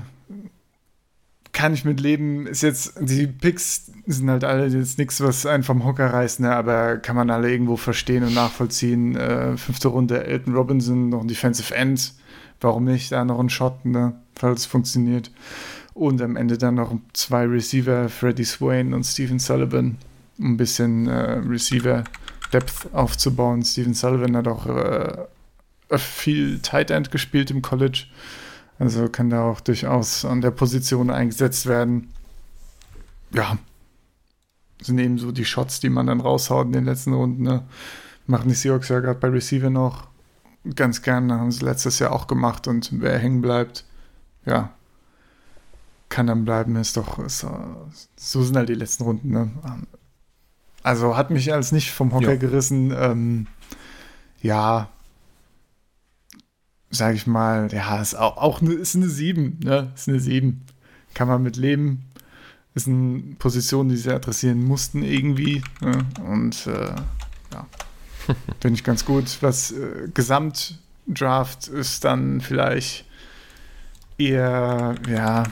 Speaker 2: kann ich mit leben. Ist jetzt, die Picks sind halt alle jetzt nichts, was einen vom Hocker reißt, ne? aber kann man alle irgendwo verstehen und nachvollziehen. Äh, fünfte Runde Elton Robinson, noch ein Defensive End. Warum nicht? Da noch ein Shot, ne? falls es funktioniert. Und am Ende dann noch zwei Receiver, Freddie Swain und Stephen Sullivan, um ein bisschen äh, Receiver-Depth aufzubauen. Stephen Sullivan hat auch äh, viel Tight End gespielt im College. Also kann da auch durchaus an der Position eingesetzt werden. Ja, sind eben so die Shots, die man dann raushaut in den letzten Runden. Ne? Machen die Seahawks ja gerade bei Receiver noch ganz gerne, haben sie letztes Jahr auch gemacht und wer hängen bleibt, ja, kann dann bleiben, ist doch, ist, so sind halt die letzten Runden. Ne? Also hat mich als nicht vom Hocker ja. gerissen. Ähm, ja, sage ich mal, ja, ist auch, auch eine, ist eine 7, ne? Ist eine 7. Kann man mit leben. Ist eine Position, die sie adressieren mussten irgendwie. Ne? Und äh, ja, finde ich ganz gut. Was äh, Gesamtdraft ist dann vielleicht eher, ja,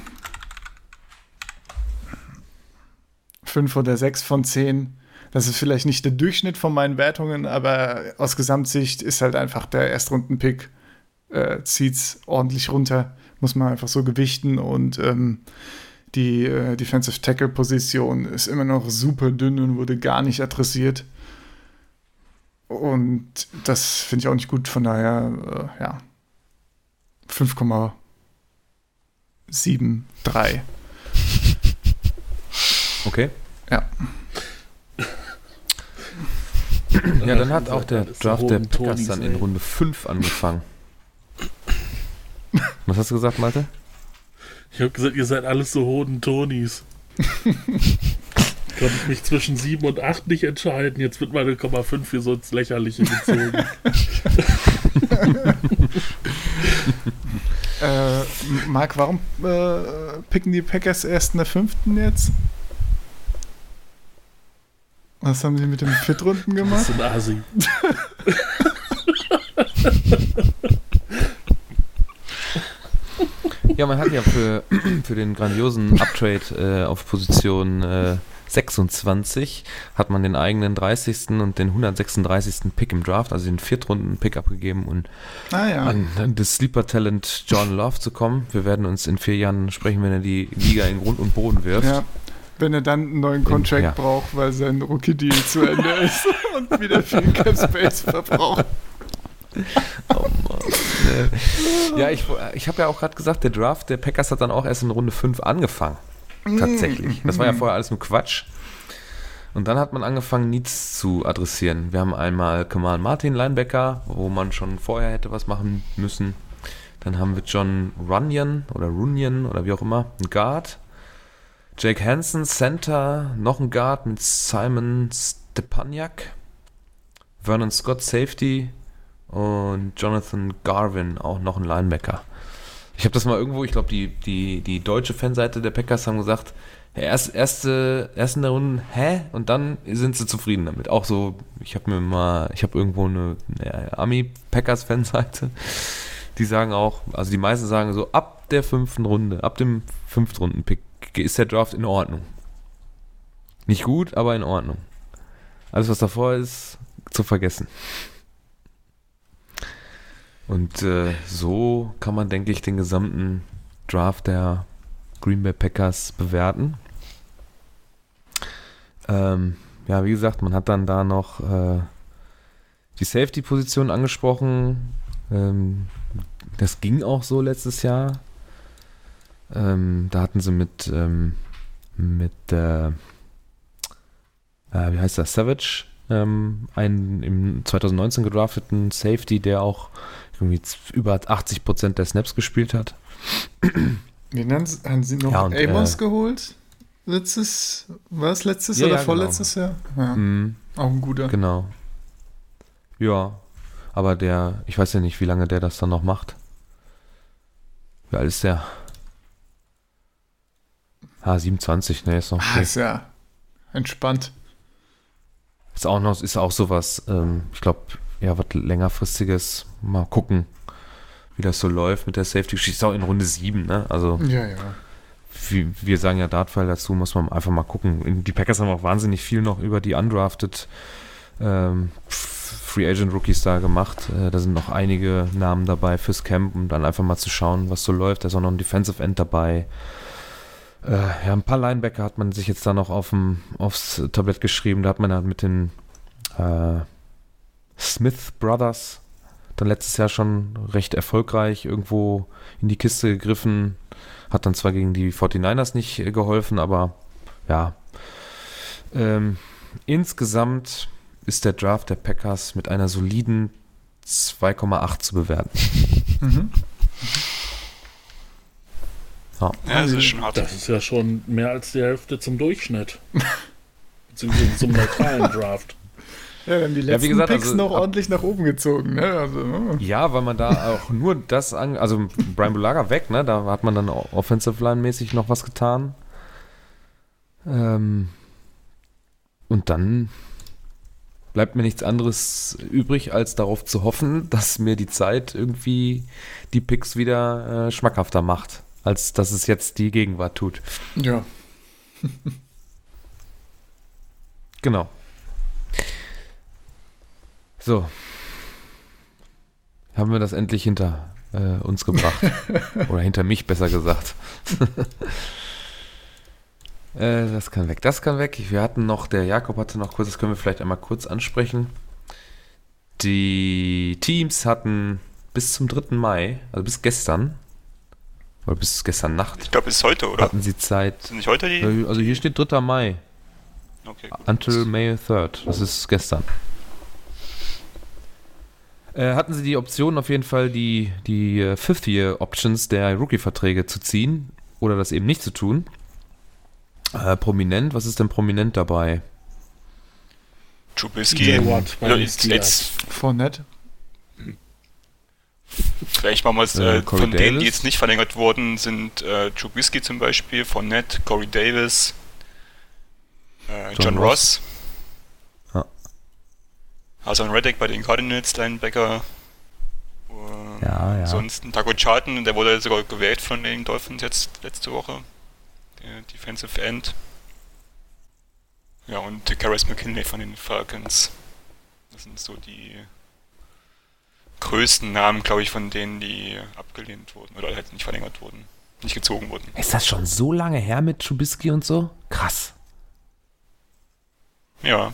Speaker 2: 5 oder 6 von 10. Das ist vielleicht nicht der Durchschnitt von meinen Wertungen, aber aus Gesamtsicht ist halt einfach der Erstrunden-Pick äh, zieht es ordentlich runter, muss man einfach so gewichten und ähm, die äh, Defensive Tackle Position ist immer noch super dünn und wurde gar nicht adressiert. Und das finde ich auch nicht gut, von daher, äh, ja, 5,73.
Speaker 1: Okay.
Speaker 2: Ja.
Speaker 1: Ja, dann hat auch der Draft der Packers dann in Runde 5 angefangen. Was hast du gesagt, Malte?
Speaker 4: Ich habe gesagt, ihr seid alles so hohen Tonis. Konnte ich mich zwischen 7 und 8 nicht entscheiden. Jetzt wird meine Komma 5 für so ins Lächerliche gezogen.
Speaker 2: äh, Marc, warum äh, picken die Packers erst in der fünften jetzt? Was haben sie mit den Viertrunden gemacht?
Speaker 4: Das ist ein Asi.
Speaker 1: Ja, man hat ja für, für den grandiosen Uptrade äh, auf Position äh, 26 hat man den eigenen 30. und den 136. Pick im Draft, also den Viertrunden-Pick abgegeben und
Speaker 2: ah, ja.
Speaker 1: an, an das Sleeper-Talent John Love zu kommen. Wir werden uns in vier Jahren sprechen, wenn er die Liga in Grund und Boden wirft.
Speaker 2: Ja wenn er dann einen neuen Contract ja. braucht, weil sein Rookie-Deal zu Ende ist und wieder viel Cap Space verbraucht.
Speaker 1: Oh Mann. Ja, ich, ich habe ja auch gerade gesagt, der Draft der Packers hat dann auch erst in Runde 5 angefangen. Tatsächlich. Das war ja vorher alles nur Quatsch. Und dann hat man angefangen, Needs zu adressieren. Wir haben einmal Kamal Martin, Linebacker, wo man schon vorher hätte was machen müssen. Dann haben wir John Runyon oder Runyon oder wie auch immer, ein Guard. Jake Hansen, Center, noch ein Guard mit Simon Stepaniak. Vernon Scott, Safety, und Jonathan Garvin, auch noch ein Linebacker. Ich habe das mal irgendwo, ich glaube, die, die, die deutsche Fanseite der Packers haben gesagt, erst, erste, erst in der Runde, hä? Und dann sind sie zufrieden damit. Auch so, ich habe mir mal, ich habe irgendwo eine, eine Army-Packers-Fanseite, die sagen auch, also die meisten sagen so, ab der fünften Runde, ab dem fünften Runden-Pick ist der Draft in Ordnung. Nicht gut, aber in Ordnung. Alles, was davor ist, zu vergessen. Und äh, so kann man, denke ich, den gesamten Draft der Green Bay Packers bewerten. Ähm, ja, wie gesagt, man hat dann da noch äh, die Safety-Position angesprochen. Ähm, das ging auch so letztes Jahr. Ähm, da hatten sie mit, ähm, mit äh, äh, wie heißt das, Savage Ähm, einen im 2019 gedrafteten Safety, der auch irgendwie über 80 Prozent der Snaps gespielt hat.
Speaker 2: Wen haben sie, haben sie noch
Speaker 1: Ja, und,
Speaker 2: Amos
Speaker 1: äh,
Speaker 2: geholt? Letztes, war es letztes
Speaker 1: Ja,
Speaker 2: oder
Speaker 1: ja, genau.
Speaker 2: vorletztes Jahr? Ja,
Speaker 1: Mhm,
Speaker 2: auch ein guter.
Speaker 1: genau. Ja, aber der, ich weiß ja nicht, wie lange der das dann noch macht. Wie alt ist der? Ah, 27, ne, ist noch
Speaker 2: Ah, ist ja entspannt.
Speaker 1: Ist auch noch, ist auch sowas, ähm, ich glaube, ja, was längerfristiges. Mal gucken, wie das so läuft mit der Safety. Schießt auch in Runde 7, ne? Also,
Speaker 2: Ja, ja.
Speaker 1: wie, wir sagen ja Dartfall dazu, muss man einfach mal gucken. Die Packers haben auch wahnsinnig viel noch über die undrafted ähm, Free Agent Rookies da gemacht. Äh, da sind noch einige Namen dabei fürs Camp, um dann einfach mal zu schauen, was so läuft. Da ist auch noch ein Defensive End dabei. Äh, ja, ein paar Linebacker hat man sich jetzt da noch auf dem, aufs Tablett geschrieben. Da hat man halt mit den äh, Smith Brothers dann letztes Jahr schon recht erfolgreich irgendwo in die Kiste gegriffen. Hat dann zwar gegen die 49ers nicht äh, geholfen, aber ja. Ähm, insgesamt ist der Draft der Packers mit einer soliden 2,8 zu bewerten.
Speaker 2: Mhm.
Speaker 3: Ja, das ist schon hart.
Speaker 4: Das ist ja schon mehr als die Hälfte zum Durchschnitt. Beziehungsweise zum neutralen Draft.
Speaker 2: Ja, wir haben die
Speaker 1: Ja, wie
Speaker 2: letzten
Speaker 1: gesagt,
Speaker 2: Picks
Speaker 1: also
Speaker 2: noch
Speaker 1: ab-
Speaker 2: ordentlich nach oben gezogen. Ne? Also, oh.
Speaker 1: Ja, weil man da auch nur das an, also Brian Bulaga weg, ne? Da hat man dann Offensive Line mäßig noch was getan. Ähm, und dann bleibt mir nichts anderes übrig, als darauf zu hoffen, dass mir die Zeit irgendwie die Picks wieder äh, schmackhafter macht, als dass es jetzt die Gegenwart tut.
Speaker 2: ja.
Speaker 1: Genau. So. Haben wir das endlich hinter äh, uns gebracht. Oder hinter mich, besser gesagt. äh, das kann weg. Das kann weg. Wir hatten noch, der Jakob hatte noch kurz, das können wir vielleicht einmal kurz ansprechen. Die Teams hatten bis zum 3. Mai, also bis gestern, oder bis gestern Nacht,
Speaker 3: Ich glaube, es ist heute, oder?
Speaker 1: hatten sie Zeit.
Speaker 3: Sind nicht heute die?
Speaker 1: Also hier steht 3. Mai.
Speaker 3: Okay, gut.
Speaker 1: Until May 3rd. Das ist gestern. Äh, hatten sie die Option auf jeden Fall, die, die äh, Fifth-Year-Options der Rookie-Verträge zu ziehen oder das eben nicht zu tun. Äh, prominent, was ist denn prominent dabei?
Speaker 3: Trubisky.
Speaker 2: Fournette.
Speaker 3: vielleicht machen wir es.
Speaker 1: Äh,
Speaker 3: Äh,
Speaker 1: Corey
Speaker 3: von denen, die
Speaker 1: Davis.
Speaker 3: jetzt nicht verlängert wurden, sind äh, Trubisky zum Beispiel, Fournette, Corey Davis, äh,
Speaker 1: John
Speaker 3: John,
Speaker 1: Ross.
Speaker 3: Ross.
Speaker 1: Ja.
Speaker 3: Hassan Reddick bei den Cardinals, Linebacker.
Speaker 1: Ja, ja.
Speaker 3: Sonst ein Taco Charton, der wurde sogar gewählt von den Dolphins jetzt letzte Woche. Der Defensive End. Ja, und Karras McKinley von den Falcons. Das sind so die größten Namen, glaube ich, von denen, die abgelehnt wurden oder halt nicht verlängert wurden, nicht gezogen wurden.
Speaker 1: Ist das schon so lange her mit Trubisky und so? Krass.
Speaker 3: Ja?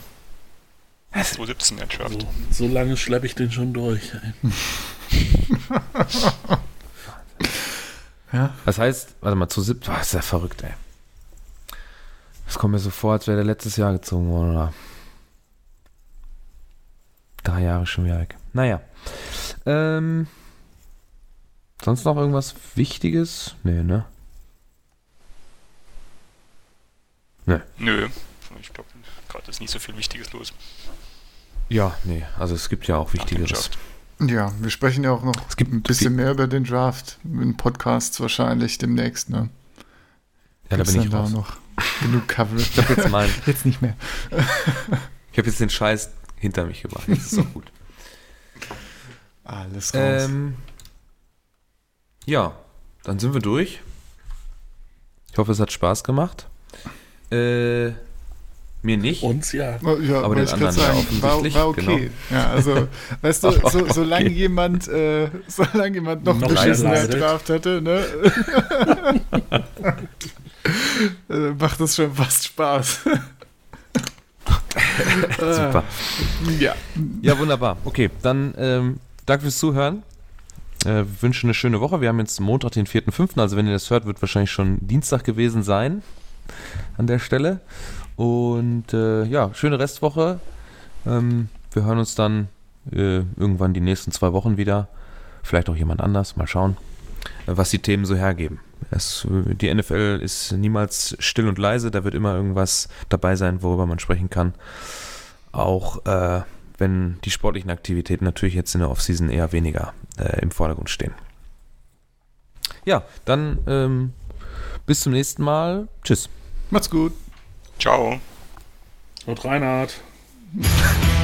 Speaker 3: 2017 der Draft.
Speaker 4: So, so lange schleppe ich den schon durch. Ey.
Speaker 2: Ja.
Speaker 1: Das heißt, warte mal, zu siebten, oh, ist ja verrückt, ey. Das kommt mir so vor, als wäre der letztes Jahr gezogen worden, oder? Drei Jahre schon wieder weg. Naja. Ähm. Sonst noch irgendwas Wichtiges? Nee, ne?
Speaker 3: Nö, ich glaube, gerade ist nicht so viel Wichtiges los.
Speaker 1: Ja, nee. Also es gibt ja auch Wichtigeres.
Speaker 2: Ja, wir sprechen ja auch noch
Speaker 1: Es gibt
Speaker 2: ein bisschen mehr über den Draft in Podcasts wahrscheinlich demnächst. Ne?
Speaker 1: Ja, da bin ich raus.
Speaker 2: noch genug Coverage.
Speaker 1: Ich habe jetzt mein,
Speaker 2: Jetzt nicht mehr.
Speaker 1: ich habe jetzt den Scheiß hinter mich gebracht. Das ist doch gut.
Speaker 2: Alles raus.
Speaker 1: ähm, ja, dann sind wir durch. Ich hoffe, es hat Spaß gemacht. Äh, mir nicht.
Speaker 4: Uns ja.
Speaker 2: Ja,
Speaker 1: aber den anderen ja
Speaker 2: sagen, war,
Speaker 1: offensichtlich,
Speaker 2: war okay.
Speaker 1: genau.
Speaker 2: Ja, also, weißt du,
Speaker 1: War
Speaker 2: so,
Speaker 1: okay.
Speaker 2: solange jemand, äh, solange jemand noch,
Speaker 4: Noch
Speaker 2: beschissener. Draft hatte, ne? äh, macht das schon fast Spaß.
Speaker 1: Super.
Speaker 2: Ja.
Speaker 1: Ja, wunderbar. Okay, dann ähm, danke fürs Zuhören. Äh, wünsche eine schöne Woche. Wir haben jetzt Montag, den 4.5. Also wenn ihr das hört, wird wahrscheinlich schon Dienstag gewesen sein an der Stelle. Und äh, ja, schöne Restwoche. Ähm, wir hören uns dann äh, irgendwann die nächsten zwei Wochen wieder. Vielleicht auch jemand anders. Mal schauen, äh, was die Themen so hergeben. Es, die NFL ist niemals still und leise. Da wird immer irgendwas dabei sein, worüber man sprechen kann. Auch äh, wenn die sportlichen Aktivitäten natürlich jetzt in der Offseason eher weniger äh, im Vordergrund stehen. Ja, dann ähm, bis zum nächsten Mal. Tschüss.
Speaker 2: Macht's gut.
Speaker 3: Ciao.
Speaker 4: Und Reinhard.